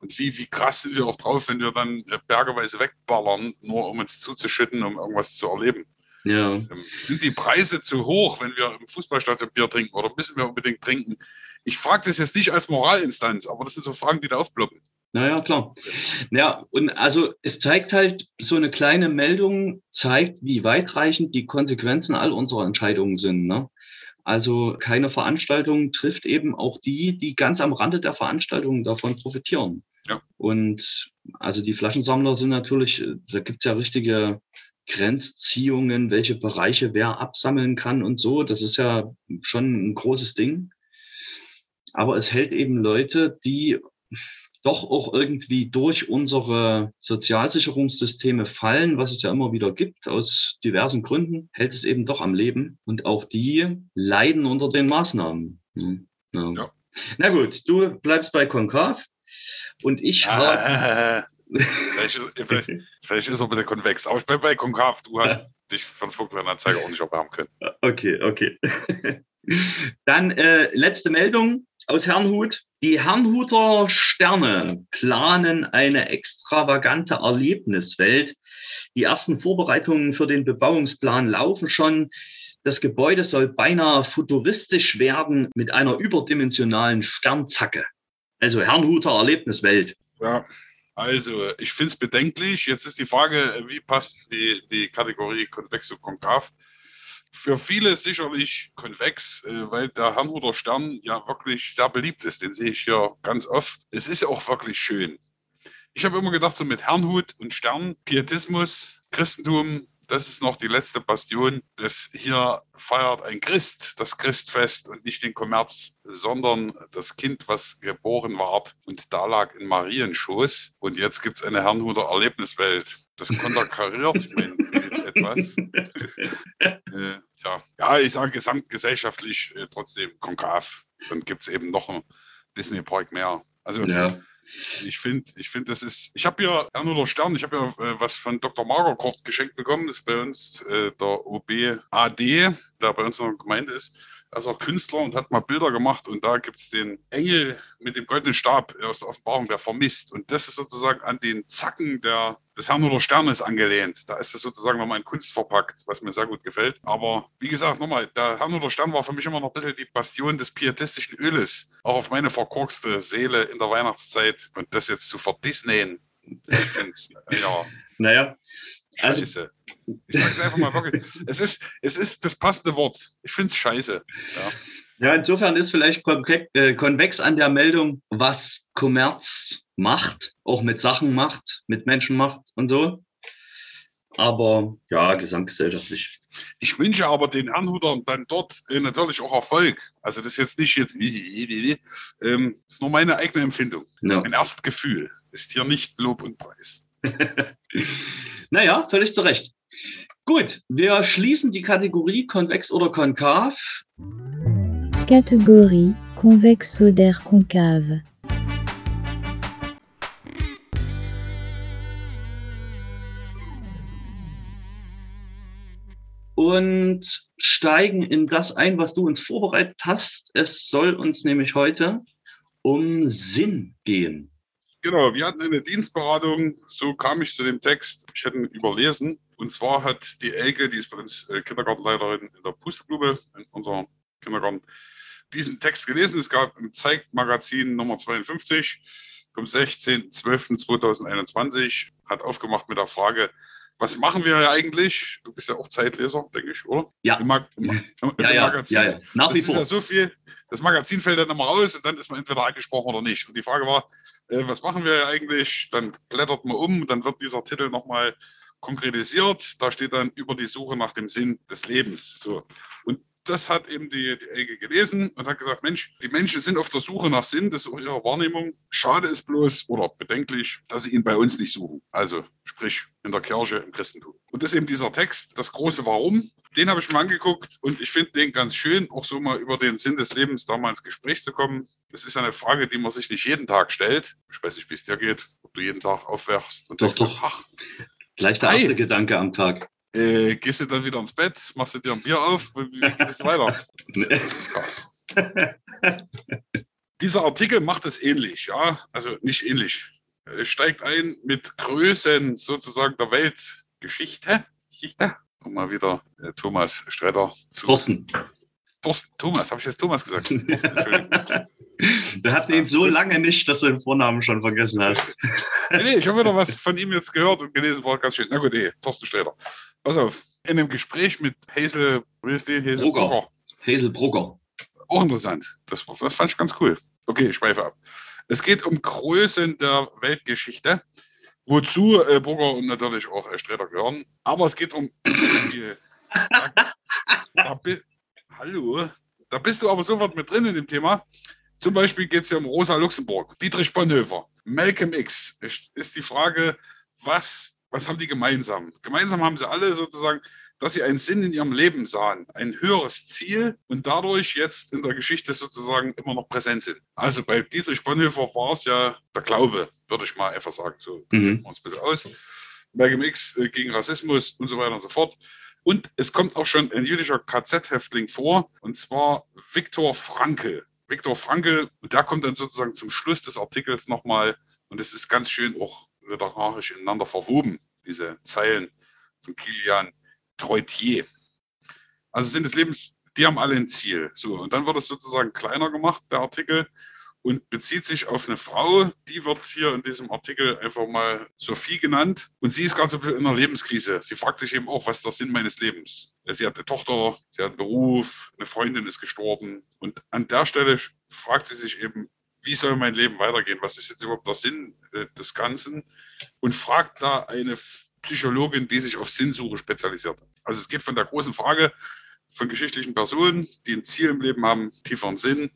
Und wie, wie krass sind wir auch drauf, wenn wir dann bergeweise wegballern, nur um uns zuzuschütten, um irgendwas zu erleben. Ja. Ähm, Sind die Preise zu hoch, wenn wir im Fußballstadion Bier trinken oder müssen wir unbedingt trinken? Ich frage das jetzt nicht als Moralinstanz, aber das sind so Fragen, die da aufploppen. Naja, klar. Ja, und also es zeigt halt, so eine kleine Meldung zeigt, wie weitreichend die Konsequenzen all unserer Entscheidungen sind. Ne? Also keine Veranstaltung trifft eben auch die, die ganz am Rande der Veranstaltung davon profitieren. Ja. Und also die Flaschensammler sind natürlich, da gibt's ja richtige Grenzziehungen, welche Bereiche wer absammeln kann und so. Das ist ja schon ein großes Ding. Aber es hält eben Leute, die doch auch irgendwie durch unsere Sozialsicherungssysteme fallen, was es ja immer wieder gibt, aus diversen Gründen, hält es eben doch am Leben. Und auch die leiden unter den Maßnahmen. Hm, Ja. Ja. Na gut, du bleibst bei Konkav und ich habe. Ah, vielleicht, ist- vielleicht, vielleicht ist er ein bisschen konvex. Aber ich bin bei Konkav. Du hast dich von Vogtland-Anzeiger auch nicht erbarmen können. Okay, okay. Dann äh, letzte Meldung aus Herrnhut. Die Herrnhuter Sterne planen eine extravagante Erlebniswelt. Die ersten Vorbereitungen für den Bebauungsplan laufen schon. Das Gebäude soll beinahe futuristisch werden mit einer überdimensionalen Sternzacke. Also Herrnhuter Erlebniswelt. Ja. Also, ich finde es bedenklich. Jetzt ist die Frage, wie passt die, die Kategorie konvex und konkav? Für viele sicherlich konvex, äh, weil der Herrnhuter Stern ja wirklich sehr beliebt ist. Den sehe ich hier ganz oft. Es ist auch wirklich schön. Ich habe immer gedacht, so mit Herrnhut und Stern, Pietismus, Christentum, das ist noch die letzte Bastion. Das hier feiert ein Christ, das Christfest und nicht den Kommerz, sondern das Kind, was geboren ward und da lag in Marienschoß. Und jetzt gibt es eine Herrnhuter Erlebniswelt. Das konterkariert mein Bild etwas. äh, ja. ja, ich sage gesamtgesellschaftlich äh, trotzdem konkav. Dann gibt es eben noch einen Disney-Park mehr. Also Ja. ich finde, ich finde, das ist. Ich habe ja Herrnhuter Stern, ich habe ja äh, was von Dr. Magerkort geschenkt bekommen. Das ist bei uns äh, der OB AD, der bei uns in der Gemeinde ist. Er ist auch Künstler und hat mal Bilder gemacht und da gibt es den Engel mit dem goldenen Stab aus der Offenbarung, der vermisst. Und das ist sozusagen an den Zacken der, des Herrnhuter Sternes angelehnt. Da ist das sozusagen nochmal in Kunst verpackt, was mir sehr gut gefällt. Aber wie gesagt, nochmal, der Herrnhuter Stern war für mich immer noch ein bisschen die Bastion des pietistischen Öles. Auch auf meine verkorkste Seele in der Weihnachtszeit. Und das jetzt zu verdisneyen, ich finde es, ja, Naja, also scheiße. Ich sage es einfach mal wirklich. Es ist, es ist das passende Wort. Ich finde es scheiße. Ja. Ja, insofern ist vielleicht konvex, äh, konvex an der Meldung, was Kommerz macht, auch mit Sachen macht, mit Menschen macht und so. Aber ja, gesamtgesellschaftlich. Ich wünsche aber den Herrnhutern dann dort äh, natürlich auch Erfolg. Also das ist jetzt nicht jetzt, ähm, das ist nur meine eigene Empfindung. Ja. Mein Erstgefühl ist hier nicht Lob und Preis. Naja, völlig zu Recht. Gut, wir schließen die Kategorie konvex oder konkav. Catégorie convexodaire concave. und steigen in das ein, was du uns vorbereitet hast. Es soll uns nämlich heute um Sinn gehen. Genau, wir hatten eine Dienstberatung, so kam ich zu dem Text, ich hätte ihn überlesen. Und zwar hat die Elke, die ist bei uns äh, Kindergartenleiterin in der Pusteblume, in unserem Kindergarten, diesen Text gelesen. Es gab im Zeigt-Magazin Nummer 52 vom 16.12.2021, hat aufgemacht mit der Frage, was machen wir eigentlich? Du bist ja auch Zeitleser, denke ich, oder? Ja. Im, Mag im, im Ja, ja, Magazin. ja, ja. Nach das wie ist ja vor. so viel, das Magazin fällt dann immer raus und dann ist man entweder angesprochen oder nicht. Und die Frage war, äh, was machen wir eigentlich? Dann blättert man um, dann wird dieser Titel nochmal konkretisiert. Da steht dann über die Suche nach dem Sinn des Lebens. So. Und das hat eben die, die Elke gelesen und hat gesagt, Mensch, die Menschen sind auf der Suche nach Sinn, das ist auch ihre Wahrnehmung. Schade ist bloß oder bedenklich, dass sie ihn bei uns nicht suchen. Also sprich in der Kirche, im Christentum. Und das ist eben dieser Text, das große Warum. Den habe ich mir angeguckt und ich finde den ganz schön, auch so mal über den Sinn des Lebens da mal ins Gespräch zu kommen. Das ist eine Frage, die man sich nicht jeden Tag stellt. Ich weiß nicht, wie es dir geht, ob du jeden Tag aufwachst und Doch, denkst, doch. ach, Gleich der erste Gedanke am Tag. Äh, gehst du dann wieder ins Bett, machst du dir ein Bier auf, wie wie geht es weiter? Das, das ist krass. Dieser Artikel macht es ähnlich, ja, also nicht ähnlich. Es steigt ein mit Größen sozusagen der Weltgeschichte. Geschichte. Und mal wieder äh, Thomas Stretter zu. Thorsten. Thorsten, Thomas, habe ich jetzt Thomas gesagt? Thorsten, Entschuldigung. Wir hatten ihn so lange nicht, dass du den Vornamen schon vergessen hast. nee, nee, ich habe wieder was von ihm jetzt gehört und gelesen, war ganz schön. Na gut, nee, Thorsten Sträter. Pass auf, in einem Gespräch mit Hazel, wie ist die? Hazel Brugger. Brugger. Hazel Brugger. Auch interessant. Das, das fand ich ganz cool. Okay, ich schweife ab. Es geht um Größen der Weltgeschichte, wozu äh, Burger und natürlich auch äh, Sträter gehören. Aber es geht um. da, da, bi- hallo? Da bist du aber sofort mit drin in dem Thema. Zum Beispiel geht es ja um Rosa Luxemburg, Dietrich Bonhoeffer, Malcolm X. Ist die Frage, was, was haben die gemeinsam? Gemeinsam haben sie alle sozusagen dass sie einen Sinn in ihrem Leben sahen, ein höheres Ziel und dadurch jetzt in der Geschichte sozusagen immer noch präsent sind. Also bei Dietrich Bonhoeffer war es ja der Glaube, würde ich mal einfach sagen. So Mhm. wir uns ein bisschen aus. Malcolm X äh, gegen Rassismus und so weiter und so fort. Und es kommt auch schon ein jüdischer KZ-Häftling vor, und zwar Viktor Frankl. Viktor Frankl, der kommt dann sozusagen zum Schluss des Artikels nochmal, und es ist ganz schön auch literarisch ineinander verwoben, diese Zeilen von Kilian Treutier. Also Sinn des Lebens, die haben alle ein Ziel. So, und dann wird es sozusagen kleiner gemacht, der Artikel, und bezieht sich auf eine Frau, die wird hier in diesem Artikel einfach mal Sophie genannt. Und sie ist gerade so ein bisschen in einer Lebenskrise. Sie fragt sich eben auch, was ist der Sinn meines Lebens? Sie hat eine Tochter, sie hat einen Beruf, eine Freundin ist gestorben. Und an der Stelle fragt sie sich eben, wie soll mein Leben weitergehen? Was ist jetzt überhaupt der Sinn äh, des Ganzen? Und fragt da eine Psychologin, die sich auf Sinnsuche spezialisiert. Also es geht von der großen Frage von geschichtlichen Personen, die ein Ziel im Leben haben, tieferen Sinn,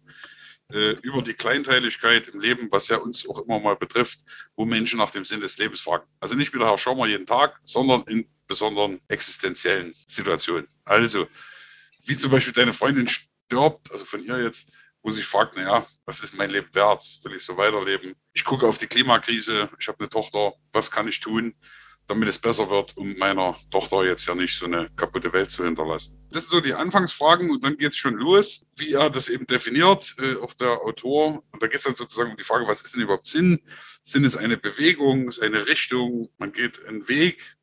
äh, über die Kleinteiligkeit im Leben, was ja uns auch immer mal betrifft, wo Menschen nach dem Sinn des Lebens fragen. Also nicht wie der Herr Schaumer jeden Tag, sondern in besonderen existenziellen Situationen. Also, wie zum Beispiel deine Freundin stirbt, also von ihr jetzt, wo sich fragt, naja, was ist mein Leben wert? Will ich so weiterleben? Ich gucke auf die Klimakrise, ich habe eine Tochter, was kann ich tun? Damit es besser wird, um meiner Tochter jetzt ja nicht so eine kaputte Welt zu hinterlassen. Das sind so die Anfangsfragen und dann geht es schon los, wie er das eben definiert, äh, auch der Autor. Und da geht es dann sozusagen um die Frage, was ist denn überhaupt Sinn? Sinn ist eine Bewegung, ist eine Richtung, man geht einen Weg,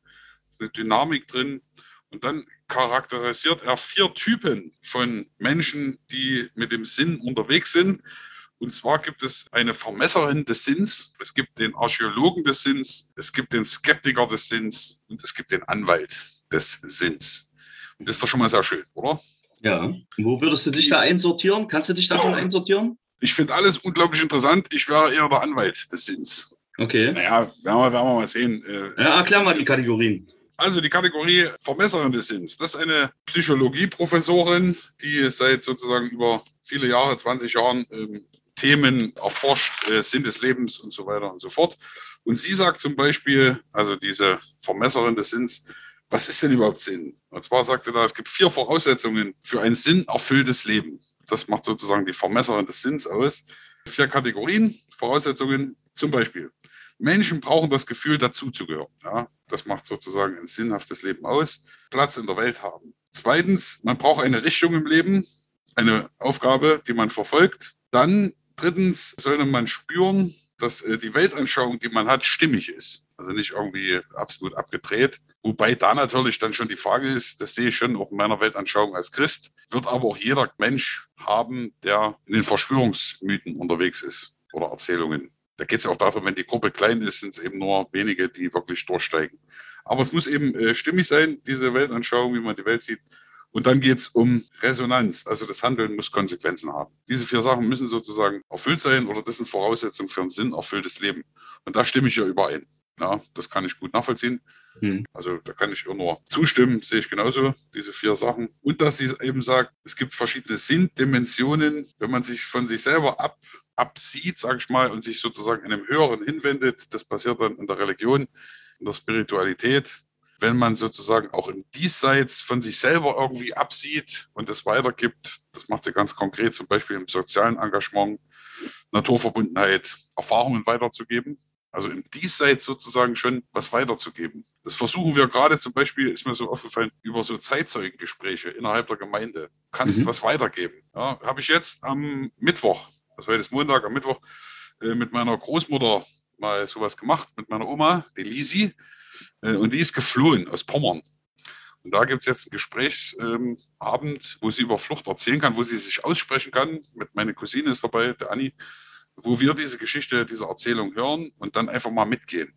ist eine Dynamik drin. Und dann charakterisiert er vier Typen von Menschen, die mit dem Sinn unterwegs sind. Und zwar gibt es eine Vermesserin des Sinns, es gibt den Archäologen des Sinns, es gibt den Skeptiker des Sinns und es gibt den Anwalt des Sinns. Und das ist doch schon mal sehr schön, oder? Ja. Wo würdest du dich da einsortieren? Kannst du dich davon einsortieren? Ich finde alles unglaublich interessant. Ich wäre eher der Anwalt des Sinns. Okay. Naja, werden wir, werden wir mal sehen. Äh, Ja, erklär mal die Kategorien. Also die Kategorie Vermesserin des Sinns. Das ist eine Psychologieprofessorin, die seit sozusagen über viele Jahre, 20 Jahren, ähm, Themen erforscht, äh, Sinn des Lebens und so weiter und so fort. Und sie sagt zum Beispiel, also diese Vermesserin des Sinns, was ist denn überhaupt Sinn? Und zwar sagt sie da, es gibt vier Voraussetzungen für ein sinnerfülltes Leben. Das macht sozusagen die Vermesserin des Sinns aus. Vier Kategorien, Voraussetzungen, zum Beispiel. Menschen brauchen das Gefühl, dazuzugehören. Ja, das macht sozusagen ein sinnhaftes Leben aus. Platz in der Welt haben. Zweitens, man braucht eine Richtung im Leben, eine Aufgabe, die man verfolgt. Dann drittens sollte man spüren, dass äh, die Weltanschauung, die man hat, stimmig ist. Also nicht irgendwie absolut abgedreht. Wobei da natürlich dann schon die Frage ist, das sehe ich schon auch in meiner Weltanschauung als Christ, wird aber auch jeder Mensch haben, der in den Verschwörungsmythen unterwegs ist oder Erzählungen. Da geht es auch darum, wenn die Gruppe klein ist, sind es eben nur wenige, die wirklich durchsteigen. Aber es muss eben äh, stimmig sein, diese Weltanschauung, wie man die Welt sieht. Und dann geht es um Resonanz. Also das Handeln muss Konsequenzen haben. Diese vier Sachen müssen sozusagen erfüllt sein oder das sind Voraussetzungen für ein sinnerfülltes Leben. Und da stimme ich ja überein. Ja, das kann ich gut nachvollziehen. Hm. Also da kann ich auch nur zustimmen, sehe ich genauso, diese vier Sachen. Und dass sie eben sagt, es gibt verschiedene Sinndimensionen, wenn man sich von sich selber ab, absieht, sage ich mal, und sich sozusagen einem Höheren hinwendet. Das passiert dann in der Religion, in der Spiritualität. Wenn man sozusagen auch im Diesseits von sich selber irgendwie absieht und das weitergibt, das macht sie ganz konkret, zum Beispiel im sozialen Engagement, Naturverbundenheit, Erfahrungen weiterzugeben. Also im Diesseits sozusagen schon was weiterzugeben. Das versuchen wir gerade zum Beispiel, ist mir so aufgefallen, über so Zeitzeugengespräche innerhalb der Gemeinde. Du kannst Mhm. was weitergeben. Ja, Habe ich jetzt am Mittwoch, also heute ist Montag, am Mittwoch, äh, mit meiner Großmutter mal sowas gemacht, mit meiner Oma, die Lisi. Äh, und die ist geflohen aus Pommern. Und da gibt es jetzt einen Gesprächsabend, ähm, wo sie über Flucht erzählen kann, wo sie sich aussprechen kann. Mit meiner Cousine ist dabei, der Anni, wo wir diese Geschichte, diese Erzählung hören und dann einfach mal mitgehen.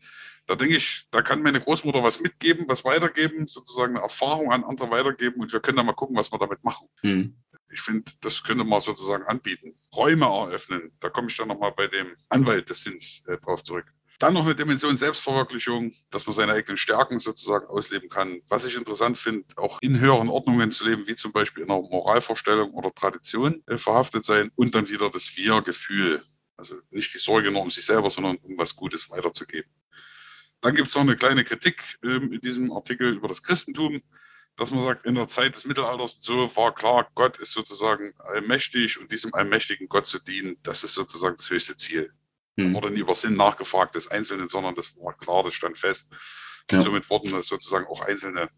Da denke ich, da kann meine Großmutter was mitgeben, was weitergeben, sozusagen eine Erfahrung an andere weitergeben und wir können dann mal gucken, was wir damit machen. Mhm. Ich finde, das könnte man sozusagen anbieten. Räume eröffnen, da komme ich dann nochmal bei dem Anwalt des Sinns äh, drauf zurück. Dann noch eine Dimension Selbstverwirklichung, dass man seine eigenen Stärken sozusagen ausleben kann. Was ich interessant finde, auch in höheren Ordnungen zu leben, wie zum Beispiel in einer Moralvorstellung oder Tradition äh, verhaftet sein und dann wieder das Wir-Gefühl. Also nicht die Sorge nur um sich selber, sondern um was Gutes weiterzugeben. Dann gibt es noch eine kleine Kritik ähm, in diesem Artikel über das Christentum, dass man sagt, in der Zeit des Mittelalters so war klar, Gott ist sozusagen allmächtig und diesem allmächtigen Gott zu dienen, das ist sozusagen das höchste Ziel. Hm. Da wurde nie über Sinn nachgefragt des Einzelnen, sondern das war klar, das stand fest. Und somit wurden das sozusagen auch Einzelne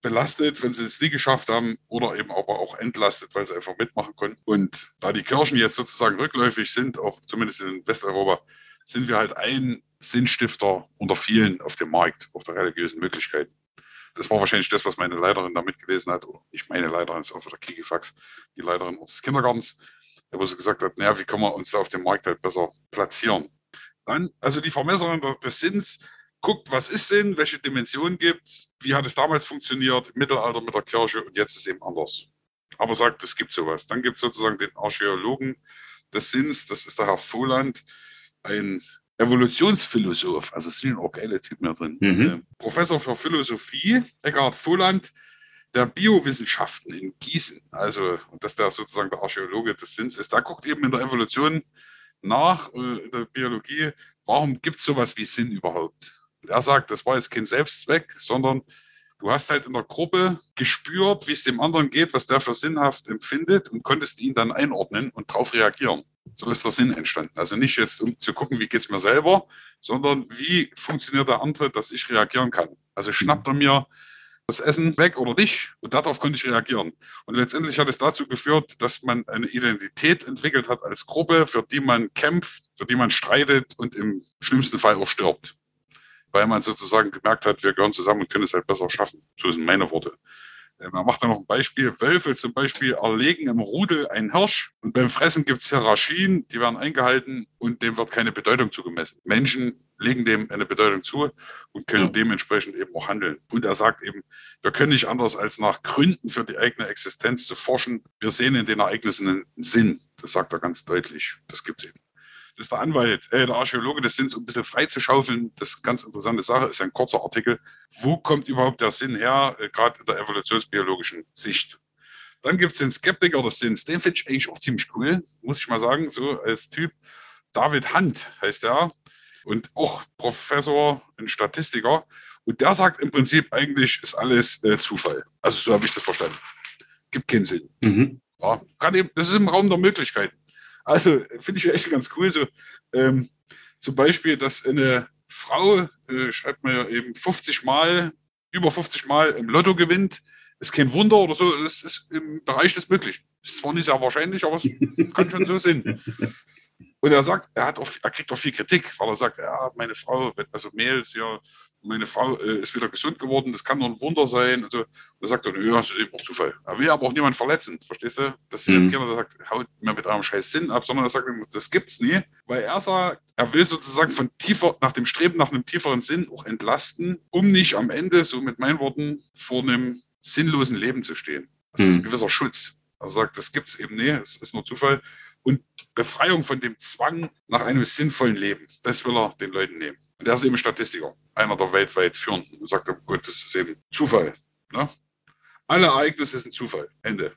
belastet, wenn sie es nie geschafft haben, oder eben aber auch entlastet, weil sie einfach mitmachen konnten. Und da die Kirchen jetzt sozusagen rückläufig sind, auch zumindest in Westeuropa, sind wir halt ein Sinnstifter unter vielen auf dem Markt, auf der religiösen Möglichkeiten. Das war wahrscheinlich das, was meine Leiterin da mitgelesen hat, oder nicht meine Leiterin, ist auch der Kikifax, die Leiterin unseres Kindergartens, wo sie gesagt hat, naja, wie können wir uns da auf dem Markt halt besser platzieren. Dann, also die Vermesserin des Sinns guckt, was ist Sinn, welche Dimensionen gibt es, wie hat es damals funktioniert, im Mittelalter mit der Kirche und jetzt ist es eben anders. Aber sagt, es gibt sowas. Dann gibt es sozusagen den Archäologen des Sinns, das ist der Herr Voland, ein Evolutionsphilosoph, also es sind auch geile Typen da drin. Mhm. Äh, Professor für Philosophie, Eckhard Voland, der Biowissenschaften in Gießen, also dass der sozusagen der Archäologe des Sinns ist, da guckt eben in der Evolution nach, äh, in der Biologie, warum gibt es sowas wie Sinn überhaupt? Und er sagt, das war jetzt kein Selbstzweck, sondern du hast halt in der Gruppe gespürt, wie es dem anderen geht, was der für sinnhaft empfindet und konntest ihn dann einordnen und darauf reagieren. So ist der Sinn entstanden. Also nicht jetzt, um zu gucken, wie geht es mir selber, sondern wie funktioniert der andere, dass ich reagieren kann. Also schnappt er mir das Essen weg oder nicht? Und darauf konnte ich reagieren. Und letztendlich hat es dazu geführt, dass man eine Identität entwickelt hat als Gruppe, für die man kämpft, für die man streitet und im schlimmsten Fall auch stirbt. Weil man sozusagen gemerkt hat, wir gehören zusammen und können es halt besser schaffen. So sind meine Worte. Äh, man macht da noch ein Beispiel. Wölfe zum Beispiel erlegen im Rudel einen Hirsch und beim Fressen gibt es Hierarchien, die werden eingehalten und dem wird keine Bedeutung zugemessen. Menschen legen dem eine Bedeutung zu und können ja. dementsprechend eben auch handeln. Und er sagt eben, wir können nicht anders als nach Gründen für die eigene Existenz zu forschen. Wir sehen in den Ereignissen einen Sinn. Das sagt er ganz deutlich. Das gibt es eben ist der Anwalt, äh, der Archäologe des Sinns, um ein bisschen frei zu schaufeln. Das ist eine ganz interessante Sache, ist ein kurzer Artikel. Wo kommt überhaupt der Sinn her, äh, gerade in der evolutionsbiologischen Sicht? Dann gibt es den Skeptiker des Sinns, den finde ich eigentlich auch ziemlich cool, muss ich mal sagen, so als Typ. David Hunt heißt er und auch Professor, ein Statistiker. Und der sagt im Prinzip, eigentlich ist alles äh, Zufall. Also so habe ich das verstanden. Gibt keinen Sinn. Mhm. Ja, kann eben, das ist im Raum der Möglichkeiten. Also finde ich echt ganz cool. So, ähm, zum Beispiel, dass eine Frau, äh, schreibt man ja eben 50 Mal, über 50 Mal im Lotto gewinnt, ist kein Wunder oder so, es ist im Bereich des Möglichen. Ist zwar nicht sehr wahrscheinlich, aber es kann schon so sein. Und er sagt, er, hat auch, er kriegt auch viel Kritik, weil er sagt, ja, meine Frau, also Mails, ja, meine Frau äh, ist wieder gesund geworden, das kann nur ein Wunder sein. Und, so. und er sagt dann, ja, das ist eben auch Zufall. Er will aber auch niemand verletzen, verstehst du? Das ist mhm. jetzt keiner, der sagt, haut mir mit eurem scheiß Sinn ab, sondern er sagt, das gibt's nie, weil er sagt, er will sozusagen von tiefer, nach dem Streben nach einem tieferen Sinn auch entlasten, um nicht am Ende, so mit meinen Worten, vor einem sinnlosen Leben zu stehen. Das mhm. ist ein gewisser Schutz. Er sagt, das gibt's eben nie, es ist nur Zufall. Und Befreiung von dem Zwang nach einem sinnvollen Leben, das will er den Leuten nehmen. Und er ist eben Statistiker, einer der weltweit führenden. Und sagt, oh Gott, das ist eben Zufall. Ne? Alle Ereignisse sind Zufall. Ende.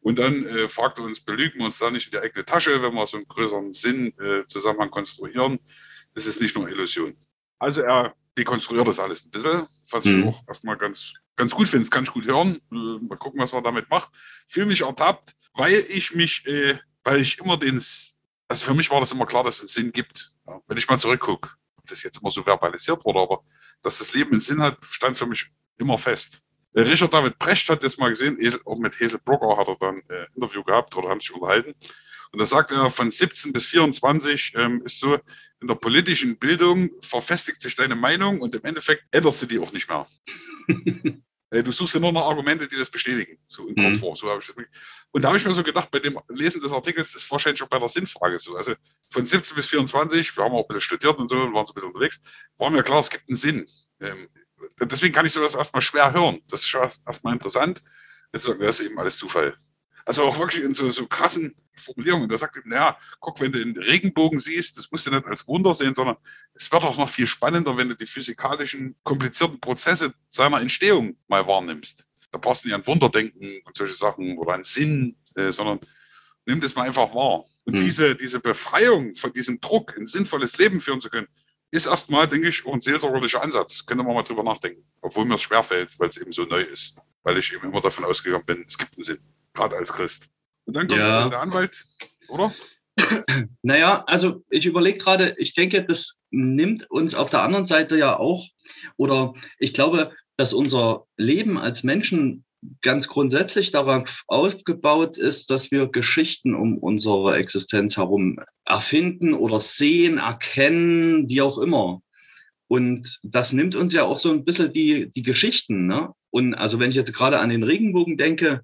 Und dann äh, fragt er uns, belügen wir uns da nicht in die eigene Tasche, wenn wir so einen größeren Sinn-Zusammenhang äh, konstruieren. Es ist nicht nur Illusion. Also er dekonstruiert das alles ein bisschen, was mhm. ich auch erstmal ganz, ganz gut finde. Das kann ich gut hören. Äh, mal gucken, was man damit macht. Fühle mich ertappt, weil ich mich, äh, weil ich immer den, also für mich war das immer klar, dass es einen Sinn gibt. Ja, wenn ich mal zurückgucke, das jetzt immer so verbalisiert wurde, aber dass das Leben einen Sinn hat, stand für mich immer fest. Äh, Richard David Brecht hat das mal gesehen, auch mit Hazel Brocker hat er dann ein äh, Interview gehabt oder haben sich unterhalten. Und da sagt er, von 17 bis 24 ähm, ist so, in der politischen Bildung verfestigt sich deine Meinung und im Endeffekt änderst du die auch nicht mehr. Äh, du suchst ja nur noch Argumente, die das bestätigen. So in Mhm. Kurzform. So habe ich das und da habe ich mir so gedacht, bei dem Lesen des Artikels ist wahrscheinlich auch bei der Sinnfrage so. Also von 17 bis 24, wir haben auch ein bisschen studiert und so und waren so ein bisschen unterwegs, war mir klar, es gibt einen Sinn. Ähm, deswegen kann ich sowas erstmal schwer hören. Das ist schon erst- erstmal interessant. Jetzt sagen wir, das ist eben alles Zufall. Also auch wirklich in so, so krassen Formulierungen. Da sagt eben, naja, guck, wenn du den Regenbogen siehst, das musst du nicht als Wunder sehen, sondern es wird auch noch viel spannender, wenn du die physikalischen, komplizierten Prozesse seiner Entstehung mal wahrnimmst. Da brauchst du nicht an Wunder denken und solche Sachen oder an Sinn, äh, sondern nimm das mal einfach wahr. Und Hm. diese, diese Befreiung von diesem Druck, ein sinnvolles Leben führen zu können, ist erstmal, denke ich, auch ein seelsorgerlicher Ansatz. Könnte man mal drüber nachdenken. Obwohl mir es schwerfällt, weil es eben so neu ist. Weil ich eben immer davon ausgegangen bin, es gibt einen Sinn. Gerade als Christ. Und dann kommt Ja. der Anwalt, oder? Naja, also ich überlege gerade, ich denke, das nimmt uns auf der anderen Seite ja auch, oder ich glaube, dass unser Leben als Menschen ganz grundsätzlich darauf aufgebaut ist, dass wir Geschichten um unsere Existenz herum erfinden oder sehen, erkennen, wie auch immer. Und das nimmt uns ja auch so ein bisschen die, die Geschichten. Ne? Und also wenn ich jetzt gerade an den Regenbogen denke,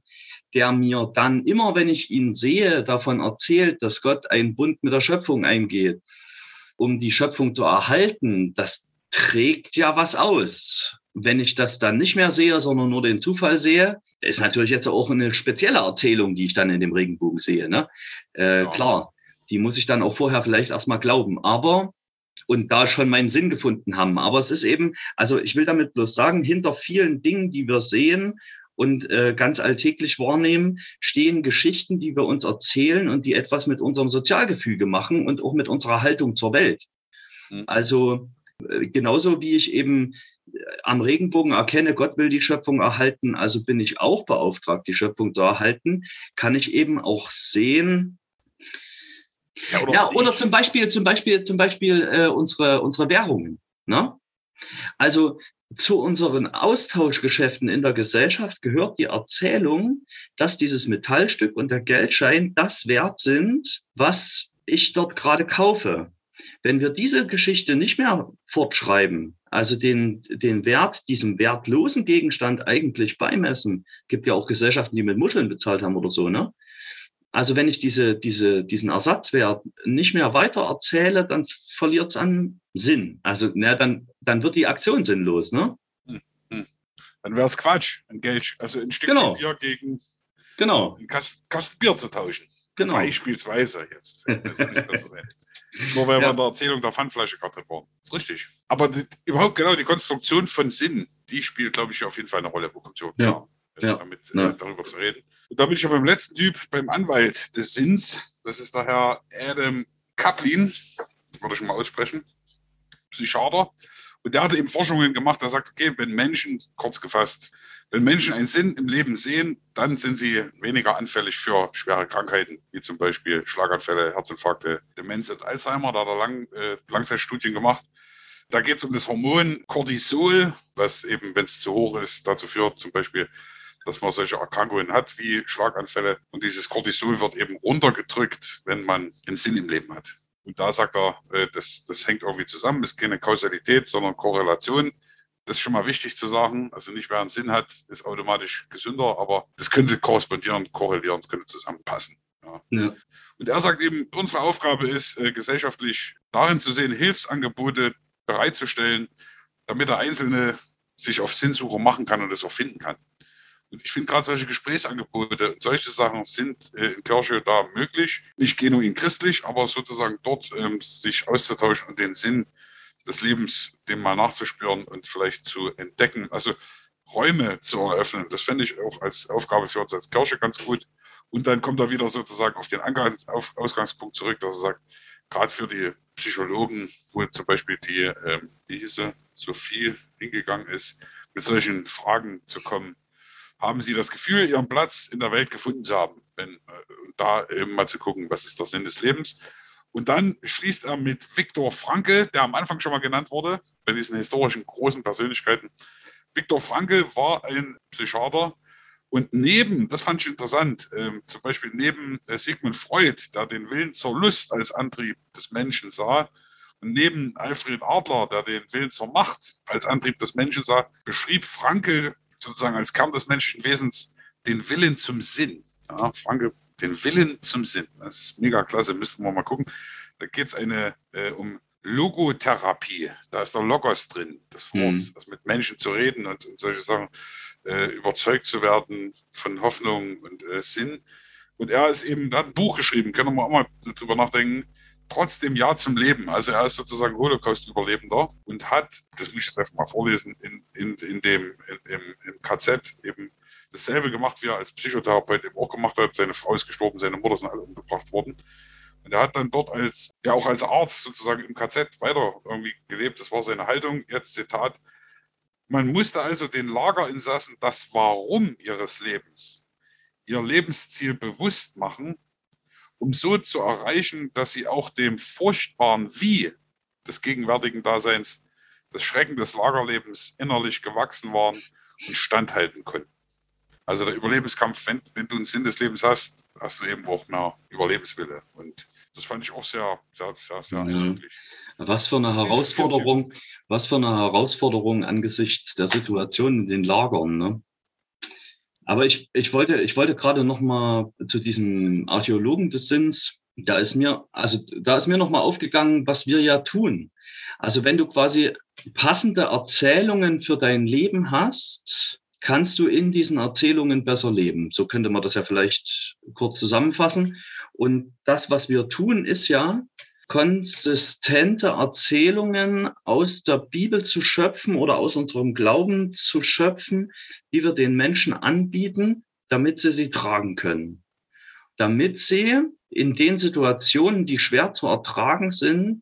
der mir dann immer, wenn ich ihn sehe, davon erzählt, dass Gott einen Bund mit der Schöpfung eingeht, um die Schöpfung zu erhalten, das trägt ja was aus. Wenn ich das dann nicht mehr sehe, sondern nur den Zufall sehe, ist natürlich jetzt auch eine spezielle Erzählung, die ich dann in dem Regenbogen sehe. Ne? Äh, Ja. Klar, die muss ich dann auch vorher vielleicht erstmal glauben. Aber und da schon meinen Sinn gefunden haben. Aber es ist eben, also ich will damit bloß sagen, hinter vielen Dingen, die wir sehen und äh, ganz alltäglich wahrnehmen, stehen Geschichten, die wir uns erzählen und die etwas mit unserem Sozialgefüge machen und auch mit unserer Haltung zur Welt. Mhm. Also äh, genauso wie ich eben äh, am Regenbogen erkenne, Gott will die Schöpfung erhalten, also bin ich auch beauftragt, die Schöpfung zu erhalten, kann ich eben auch sehen, Ja, ja, oder zum Beispiel, zum Beispiel, zum Beispiel äh, unsere, unsere Währungen. Ne? Also zu unseren Austauschgeschäften in der Gesellschaft gehört die Erzählung, dass dieses Metallstück und der Geldschein das wert sind, was ich dort gerade kaufe. Wenn wir diese Geschichte nicht mehr fortschreiben, also den, den Wert, diesem wertlosen Gegenstand eigentlich beimessen, gibt ja auch Gesellschaften, die mit Muscheln bezahlt haben oder so, ne? Also wenn ich diese, diese, diesen Ersatzwert nicht mehr weiter erzähle, dann verliert es an Sinn. Also na, dann, dann wird die Aktion sinnlos. Ne? Dann wäre es Quatsch, ein Geld, also ein Stück Genau. Bier gegen Genau, einen Kasten, Kasten Bier zu tauschen. genau. Beispielsweise jetzt. Nur weil wir Ja. in der Erzählung der Pfandflasche gerade waren. Das ist richtig. Aber die, überhaupt genau die Konstruktion von Sinn, die spielt, glaube ich, auf jeden Fall eine Rolle, wo kommt Ja. äh, Ja. damit Ja. Äh, darüber zu reden. Und da bin ich ja beim letzten Typ, beim Anwalt des Sinns. Das ist der Herr Adam Kaplin, würde ich mal aussprechen, Psychiater. Und der hatte eben Forschungen gemacht, der sagt, okay, wenn Menschen, kurz gefasst, wenn Menschen einen Sinn im Leben sehen, dann sind sie weniger anfällig für schwere Krankheiten, wie zum Beispiel Schlaganfälle, Herzinfarkte, Demenz und Alzheimer. Da hat er lang, äh, Langzeitstudien gemacht. Da geht es um das Hormon Cortisol, was eben, wenn es zu hoch ist, dazu führt, zum Beispiel, dass man solche Erkrankungen hat wie Schlaganfälle. Und dieses Cortisol wird eben runtergedrückt, wenn man einen Sinn im Leben hat. Und da sagt er, äh, das, das hängt irgendwie zusammen, ist keine Kausalität, sondern Korrelation. Das ist schon mal wichtig zu sagen. Also nicht wer einen Sinn hat, ist automatisch gesünder, aber das könnte korrespondieren, korrelieren, das könnte zusammenpassen. Ja. Ja. Und er sagt eben, unsere Aufgabe ist, äh, gesellschaftlich darin zu sehen, Hilfsangebote bereitzustellen, damit der Einzelne sich auf Sinnsuche machen kann und es auch finden kann. Und ich finde gerade solche Gesprächsangebote solche Sachen sind äh, in Kirche da möglich. Nicht genuin christlich, aber sozusagen dort ähm, sich auszutauschen und den Sinn des Lebens dem mal nachzuspüren und vielleicht zu entdecken. Also Räume zu eröffnen, das fände ich auch als Aufgabe für uns als Kirche ganz gut. Und dann kommt er wieder sozusagen auf den Angangs auf Ausgangspunkt zurück, dass er sagt, gerade für die Psychologen, wo zum Beispiel die, ähm, wie hieß sie, Sophie hingegangen ist, mit solchen Fragen zu kommen, haben sie das Gefühl, ihren Platz in der Welt gefunden zu haben. Wenn, äh, da eben mal zu gucken, was ist der Sinn des Lebens. Und dann schließt er mit Viktor Frankl, der am Anfang schon mal genannt wurde, bei diesen historischen großen Persönlichkeiten. Viktor Frankl war ein Psychiater und neben, das fand ich interessant, ähm, zum Beispiel neben äh, Sigmund Freud, der den Willen zur Lust als Antrieb des Menschen sah, und neben Alfred Adler, der den Willen zur Macht als Antrieb des Menschen sah, beschrieb Frankl sozusagen als Kern des menschlichen Wesens den Willen zum Sinn. Ja, Franke, den Willen zum Sinn. Das ist mega klasse, müssten wir mal gucken. Da geht es äh, um Logotherapie. Da ist der Logos drin, das Wort, mhm. also mit Menschen zu reden und, und solche Sachen, äh, überzeugt zu werden von Hoffnung und äh, Sinn. Und er ist eben, hat ein Buch geschrieben, können wir auch mal drüber nachdenken, trotzdem Ja zum Leben. Also er ist sozusagen Holocaust-Überlebender und hat, das muss ich jetzt einfach mal vorlesen, in, in, in dem, in, im, im KZ eben dasselbe gemacht, wie er als Psychotherapeut eben auch gemacht hat. Seine Frau ist gestorben, seine Mutter sind alle umgebracht worden. Und er hat dann dort als, ja auch als Arzt sozusagen im KZ weiter irgendwie gelebt. Das war seine Haltung. Jetzt Zitat. Man musste also den Lagerinsassen das Warum ihres Lebens, ihr Lebensziel bewusst machen, um so zu erreichen, dass sie auch dem furchtbaren Wie des gegenwärtigen Daseins, des Schrecken des Lagerlebens innerlich gewachsen waren und standhalten konnten. Also der Überlebenskampf, wenn, wenn du einen Sinn des Lebens hast, hast du eben auch mehr Überlebenswille. Und das fand ich auch sehr, sehr, sehr, sehr ja. Was für eine Herausforderung, was für eine Herausforderung angesichts der Situation in den Lagern. Ne? Aber ich, ich wollte, ich wollte gerade noch mal zu diesem Archäologen des Sinns. Da ist mir, also da ist mir noch mal aufgegangen, was wir ja tun. Also wenn du quasi passende Erzählungen für dein Leben hast, kannst du in diesen Erzählungen besser leben. So könnte man das ja vielleicht kurz zusammenfassen. Und das, was wir tun, ist ja, konsistente Erzählungen aus der Bibel zu schöpfen oder aus unserem Glauben zu schöpfen, die wir den Menschen anbieten, damit sie sie tragen können. Damit sie in den Situationen, die schwer zu ertragen sind,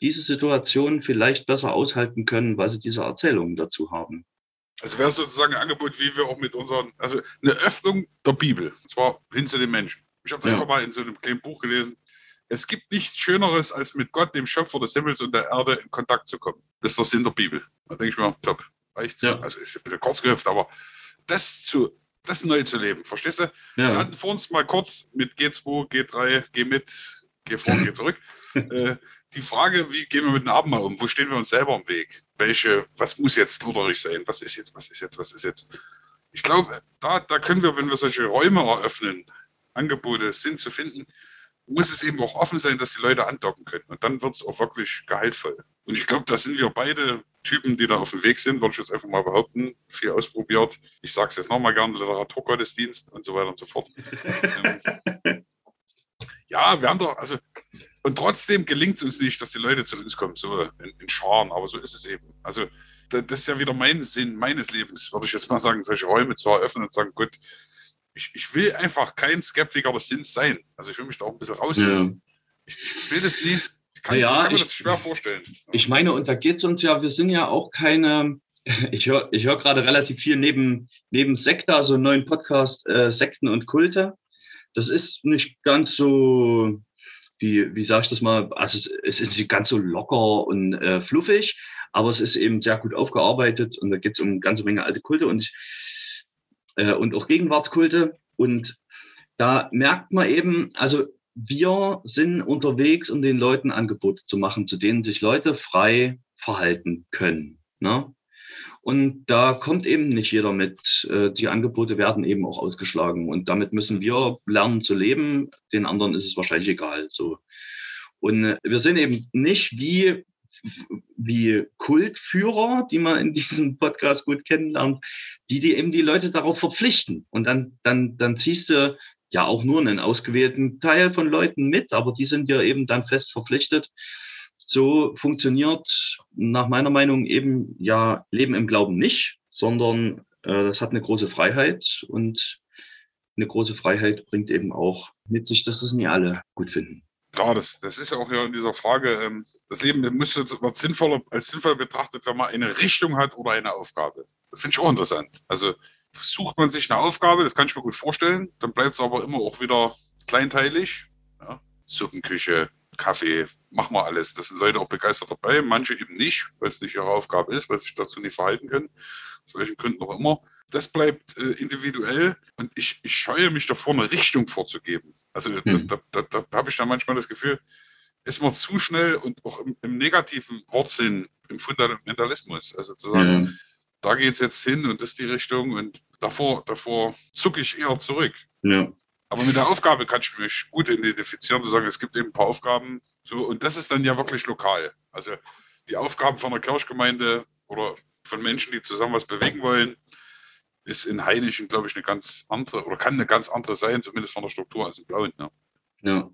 diese Situationen vielleicht besser aushalten können, weil sie diese Erzählungen dazu haben. Also wäre sozusagen ein Angebot, wie wir auch mit unseren, also eine Öffnung der Bibel, und zwar hin zu den Menschen. Ich habe ja. einfach mal in so einem kleinen Buch gelesen, es gibt nichts Schöneres, als mit Gott, dem Schöpfer des Himmels und der Erde, in Kontakt zu kommen. Das ist der Sinn der Bibel. Da denke ich mir, top. Reicht. Ja. Also ist ein bisschen kurz gehüpft, aber das zu, das neu zu leben, verstehst du? Ja. Wir hatten vor uns mal kurz mit G2, G3, Geh mit, Geh vor, Geh zurück. äh, die Frage, wie gehen wir mit dem Abendmahl um? Wo stehen wir uns selber im Weg? Welche, was muss jetzt lutherig sein? Was ist jetzt, was ist jetzt, was ist jetzt? Ich glaube, da, da können wir, wenn wir solche Räume eröffnen, Angebote sind zu finden, muss es eben auch offen sein, dass die Leute andocken können. Und dann wird es auch wirklich gehaltvoll. Und ich glaube, da sind wir beide Typen, die da auf dem Weg sind, würde ich jetzt einfach mal behaupten, viel ausprobiert. Ich sage es jetzt nochmal gerne, Literaturgottesdienst und so weiter und so fort. ähm, ja, wir haben doch, also, und trotzdem gelingt es uns nicht, dass die Leute zu uns kommen, so in, in Scharen, aber so ist es eben. Also, das ist ja wieder mein Sinn meines Lebens, würde ich jetzt mal sagen, solche Räume zu eröffnen und sagen, gut, ich, ich will einfach kein Skeptiker des Sinns sein. Also ich will mich da auch ein bisschen raus. Ja. Ich, ich, will das nie. Ich kann, ja, kann mir ich, das schwer vorstellen. Ich meine, und da geht es uns ja, wir sind ja auch keine, ich höre ich hör gerade relativ viel neben, neben Sekte, also einen neuen Podcast äh, Sekten und Kulte. Das ist nicht ganz so, wie, wie sage ich das mal, also es, es, ist nicht ganz so locker und äh, fluffig, aber es ist eben sehr gut aufgearbeitet und da geht es um eine ganze Menge alte Kulte und ich, äh, und auch Gegenwartskulte. Und da merkt man eben, also wir sind unterwegs, um den Leuten Angebote zu machen, zu denen sich Leute frei verhalten können. Ne? Und da kommt eben nicht jeder mit. Äh, die Angebote werden eben auch ausgeschlagen. Und damit müssen wir lernen zu leben. Den anderen ist es wahrscheinlich egal. So. Und äh, wir sind eben nicht wie wie Kultführer, die man in diesem Podcast gut kennenlernt, die, die eben die Leute darauf verpflichten. Und dann, dann, dann ziehst du ja auch nur einen ausgewählten Teil von Leuten mit, aber die sind ja eben dann fest verpflichtet. So funktioniert nach meiner Meinung eben ja Leben im Glauben nicht, sondern äh, das hat eine große Freiheit und eine große Freiheit bringt eben auch mit sich, dass das nicht alle gut finden. Klar, das, das ist ja auch ja in dieser Frage, ähm, das Leben müsste, wird sinnvoller, als sinnvoll betrachtet, wenn man eine Richtung hat oder eine Aufgabe. Das finde ich auch interessant. Also sucht man sich eine Aufgabe, das kann ich mir gut vorstellen, dann bleibt es aber immer auch wieder kleinteilig. Ja? Suppenküche, Kaffee, machen wir alles. Das sind Leute auch begeistert dabei, manche eben nicht, weil es nicht ihre Aufgabe ist, weil sie sich dazu nicht verhalten können, aus welchen Gründen auch immer. Das bleibt äh, individuell und ich, ich scheue mich davor, eine Richtung vorzugeben. Also das, hm. da, da, da habe ich dann manchmal das Gefühl, ist man zu schnell und auch im, im negativen Wortsinn, im Fundamentalismus. Also zu sagen, ja. da geht es jetzt hin und das ist die Richtung und davor, davor zucke ich eher zurück. Ja. Aber mit der Aufgabe kann ich mich gut identifizieren, zu sagen, es gibt eben ein paar Aufgaben, so, und das ist dann ja wirklich lokal. Also die Aufgaben von der Kirchgemeinde oder von Menschen, die zusammen was bewegen wollen, ist in Heinichen, glaube ich, eine ganz andere oder kann eine ganz andere sein, zumindest von der Struktur als in Blauen. Ne? Ja.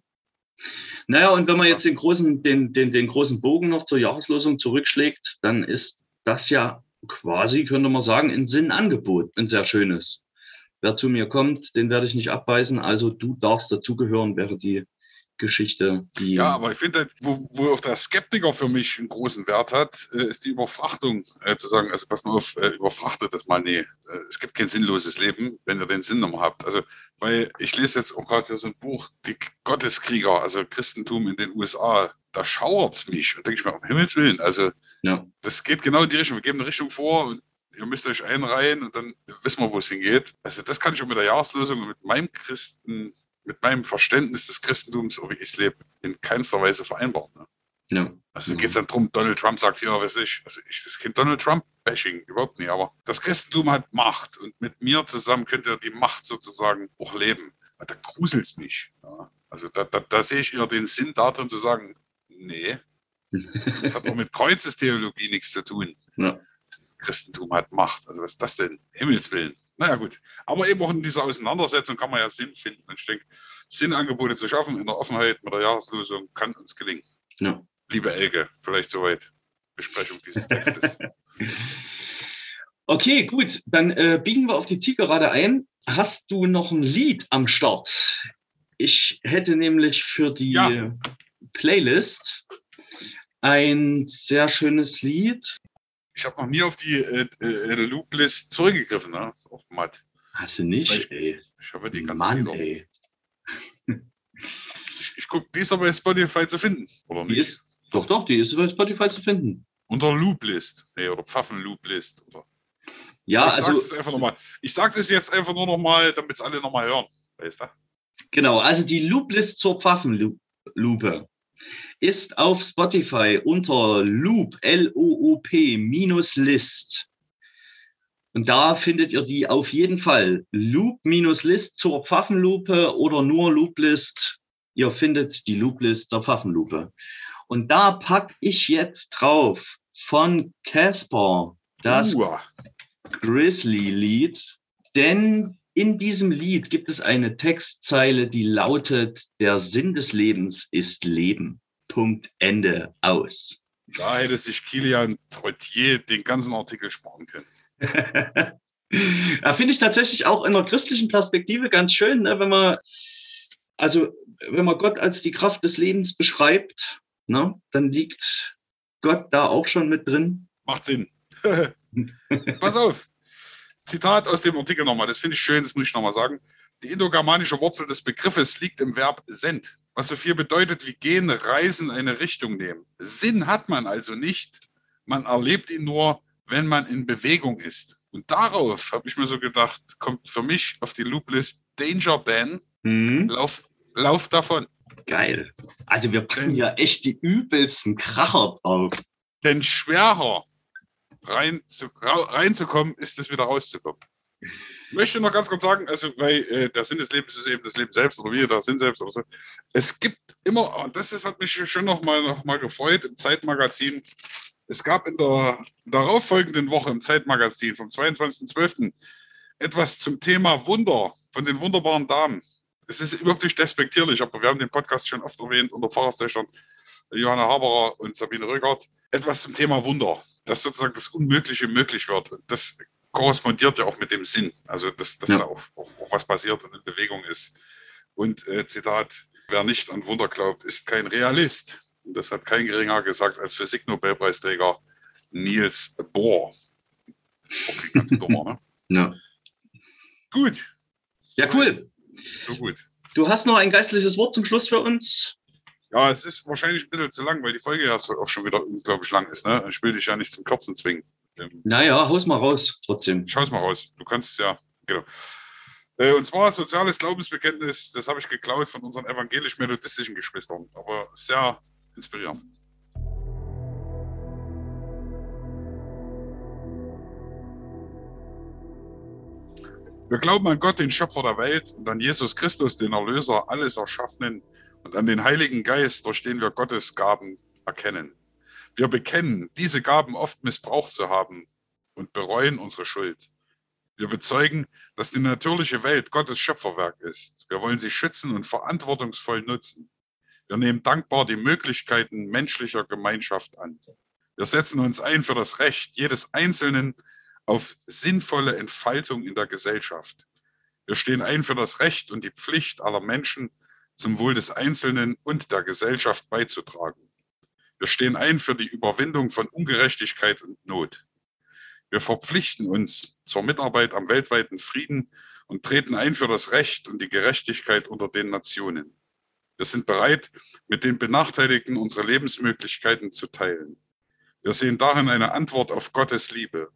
Naja, und wenn man jetzt den großen, den, den, den großen Bogen noch zur Jahreslosung zurückschlägt, dann ist das ja quasi, könnte man sagen, ein Sinnangebot, ein sehr schönes. Wer zu mir kommt, den werde ich nicht abweisen. Also du darfst dazugehören, wäre die Geschichte. Die ja, aber ich finde, wo, wo auch der Skeptiker für mich einen großen Wert hat, äh, ist die Überfrachtung. Äh, zu sagen, also pass mal auf, äh, überfrachtet das mal. Nee, äh, es gibt kein sinnloses Leben, wenn ihr den Sinn nochmal habt. Also, weil ich lese jetzt auch gerade so ein Buch, die Gotteskrieger, also Christentum in den USA, da schauert es mich und denke ich mir, um Himmels Willen, also ja. das geht genau in die Richtung. Wir geben eine Richtung vor und ihr müsst euch einreihen und dann wissen wir, wo es hingeht. Also das kann ich auch mit der Jahreslösung und mit meinem Christen mit meinem Verständnis des Christentums, so wie ich es lebe, in keinster Weise vereinbart. Ne? Ja. Also geht es dann darum, Donald Trump sagt, ja, weiß ich, also ich, das Kind Donald Trump-Bashing, überhaupt nicht, aber das Christentum hat Macht und mit mir zusammen könnt ihr die Macht sozusagen auch leben. Da gruselt es mich. Ja. Also da, da, da sehe ich eher den Sinn darin zu sagen, nee, das hat auch mit Kreuzestheologie nichts zu tun. Ja. Das Christentum hat Macht. Also was ist das denn? Himmels Willen. Naja, gut. Aber eben auch in dieser Auseinandersetzung kann man ja Sinn finden. Und ich denke, Sinnangebote zu schaffen in der Offenheit mit der Jahreslosung kann uns gelingen. Ja. Liebe Elke, vielleicht soweit Besprechung dieses Textes. okay, gut. Dann äh, biegen wir auf die Zielgerade ein. Hast du noch ein Lied am Start? Ich hätte nämlich für die Ja. Playlist ein sehr schönes Lied. Ich habe noch nie auf die äh, äh, Loop-List zurückgegriffen. Ne? Auch matt. Hast du nicht, ich- ey. Ich habe die ganzen Mann, Lieder. ey. Ich, ich gucke, die ist aber bei Spotify zu finden. Oder Die nicht? ist, doch, doch, die ist bei Spotify zu finden. Unter Loop-List. Nee, oder Pfaffen-Loop-List. Oder Ja, ich also sag's einfach nochmal. Ich sage das jetzt einfach nur nochmal, damit es alle nochmal hören. Weißt du? Genau, also die Looplist zur Pfaffenlupe ist auf Spotify unter Loop, L-O-O-P, minus List. Und da findet ihr die auf jeden Fall. Loop minus List zur Pfaffenlupe oder nur Looplist. Ihr findet die Looplist der Pfaffenlupe. Und da pack ich jetzt drauf von Casper das Grizzly-Lied, denn in diesem Lied gibt es eine Textzeile, die lautet, der Sinn des Lebens ist Leben. Punkt, Ende, aus. da hätte sich Kilian Trottier den ganzen Artikel sparen können. da finde ich tatsächlich auch in einer christlichen Perspektive ganz schön, ne, wenn man, also wenn man Gott als die Kraft des Lebens beschreibt, ne, dann liegt Gott da auch schon mit drin. Macht Sinn. Pass auf. Zitat aus dem Artikel nochmal. Das finde ich schön, das muss ich nochmal sagen. Die indogermanische Wurzel des Begriffes liegt im Verb send, was so viel bedeutet wie gehen, reisen, eine Richtung nehmen. Sinn hat man also nicht. Man erlebt ihn nur, wenn man in Bewegung ist. Und darauf habe ich mir so gedacht, kommt für mich auf die Looplist Danger Dan, Hm, lauf, lauf davon. geil. Also wir packen Denn- ja echt die übelsten Kracher drauf. Denn schwerer rein zu, reinzukommen, ist es wieder rauszukommen. Ich möchte noch ganz kurz sagen, also weil äh, der Sinn des Lebens ist eben das Leben selbst oder wir der Sinn selbst oder so. Es gibt immer, und das ist, hat mich schon noch mal, noch mal gefreut, im Zeitmagazin. Es gab in der darauffolgenden Woche im Zeitmagazin vom 22.12. etwas zum Thema Wunder von den wunderbaren Damen. Es ist nicht despektierlich, aber wir haben den Podcast schon oft erwähnt unter Pfarrerstöchtern Johanna Haberer und Sabine Röckert. Etwas zum Thema Wunder, dass sozusagen das Unmögliche möglich wird. Das korrespondiert ja auch mit dem Sinn, also dass, dass Ja. da auch, auch, auch was passiert und in Bewegung ist. Und äh, Zitat, wer nicht an Wunder glaubt, ist kein Realist. Und das hat kein geringer gesagt als Physiknobelpreisträger Niels Bohr. Okay, ganz dummer, ne? Ja, Gut, ja cool. so gut. Du hast noch ein geistliches Wort zum Schluss für uns? Ja, es ist wahrscheinlich ein bisschen zu lang, weil die Folge ja auch schon wieder unglaublich lang ist. Ne? Ich will dich ja nicht zum Kürzen zwingen. Ähm, Naja, haus mal raus, trotzdem. Schau's mal raus. Du kannst es ja, genau. Äh, Und zwar soziales Glaubensbekenntnis, das habe ich geklaut von unseren evangelisch-methodistischen Geschwistern, aber sehr inspirierend. Wir glauben an Gott, den Schöpfer der Welt, und an Jesus Christus, den Erlöser alles Erschaffenen, und an den Heiligen Geist, durch den wir Gottes Gaben erkennen. Wir bekennen, diese Gaben oft missbraucht zu haben und bereuen unsere Schuld. Wir bezeugen, dass die natürliche Welt Gottes Schöpferwerk ist. Wir wollen sie schützen und verantwortungsvoll nutzen. Wir nehmen dankbar die Möglichkeiten menschlicher Gemeinschaft an. Wir setzen uns ein für das Recht jedes Einzelnen auf sinnvolle Entfaltung in der Gesellschaft. Wir stehen ein für das Recht und die Pflicht aller Menschen, zum Wohl des Einzelnen und der Gesellschaft beizutragen. Wir stehen ein für die Überwindung von Ungerechtigkeit und Not. Wir verpflichten uns zur Mitarbeit am weltweiten Frieden und treten ein für das Recht und die Gerechtigkeit unter den Nationen. Wir sind bereit, mit den Benachteiligten unsere Lebensmöglichkeiten zu teilen. Wir sehen darin eine Antwort auf Gottes Liebe.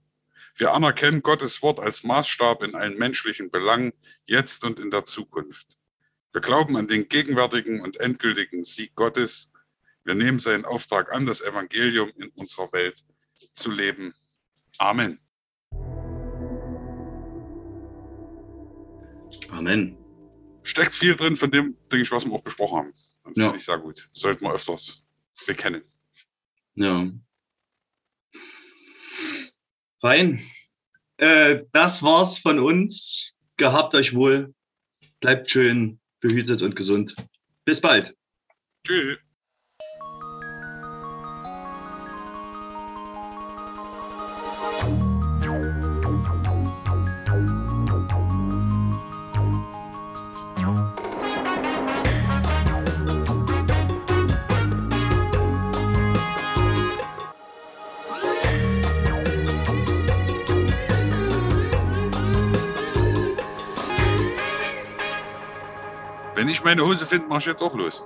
Wir anerkennen Gottes Wort als Maßstab in allen menschlichen Belangen, jetzt und in der Zukunft. Wir glauben an den gegenwärtigen und endgültigen Sieg Gottes. Wir nehmen seinen Auftrag an, das Evangelium in unserer Welt zu leben. Amen. Amen. Steckt viel drin von dem, denke ich, was wir auch besprochen haben. Das Ja. finde ich sehr gut. Sollten wir öfters bekennen. Ja. Fein. Äh, das war's von uns. Gehabt euch wohl. Bleibt schön behütet und gesund. Bis bald. Tschüss. meine Hose findet man jetzt auch los.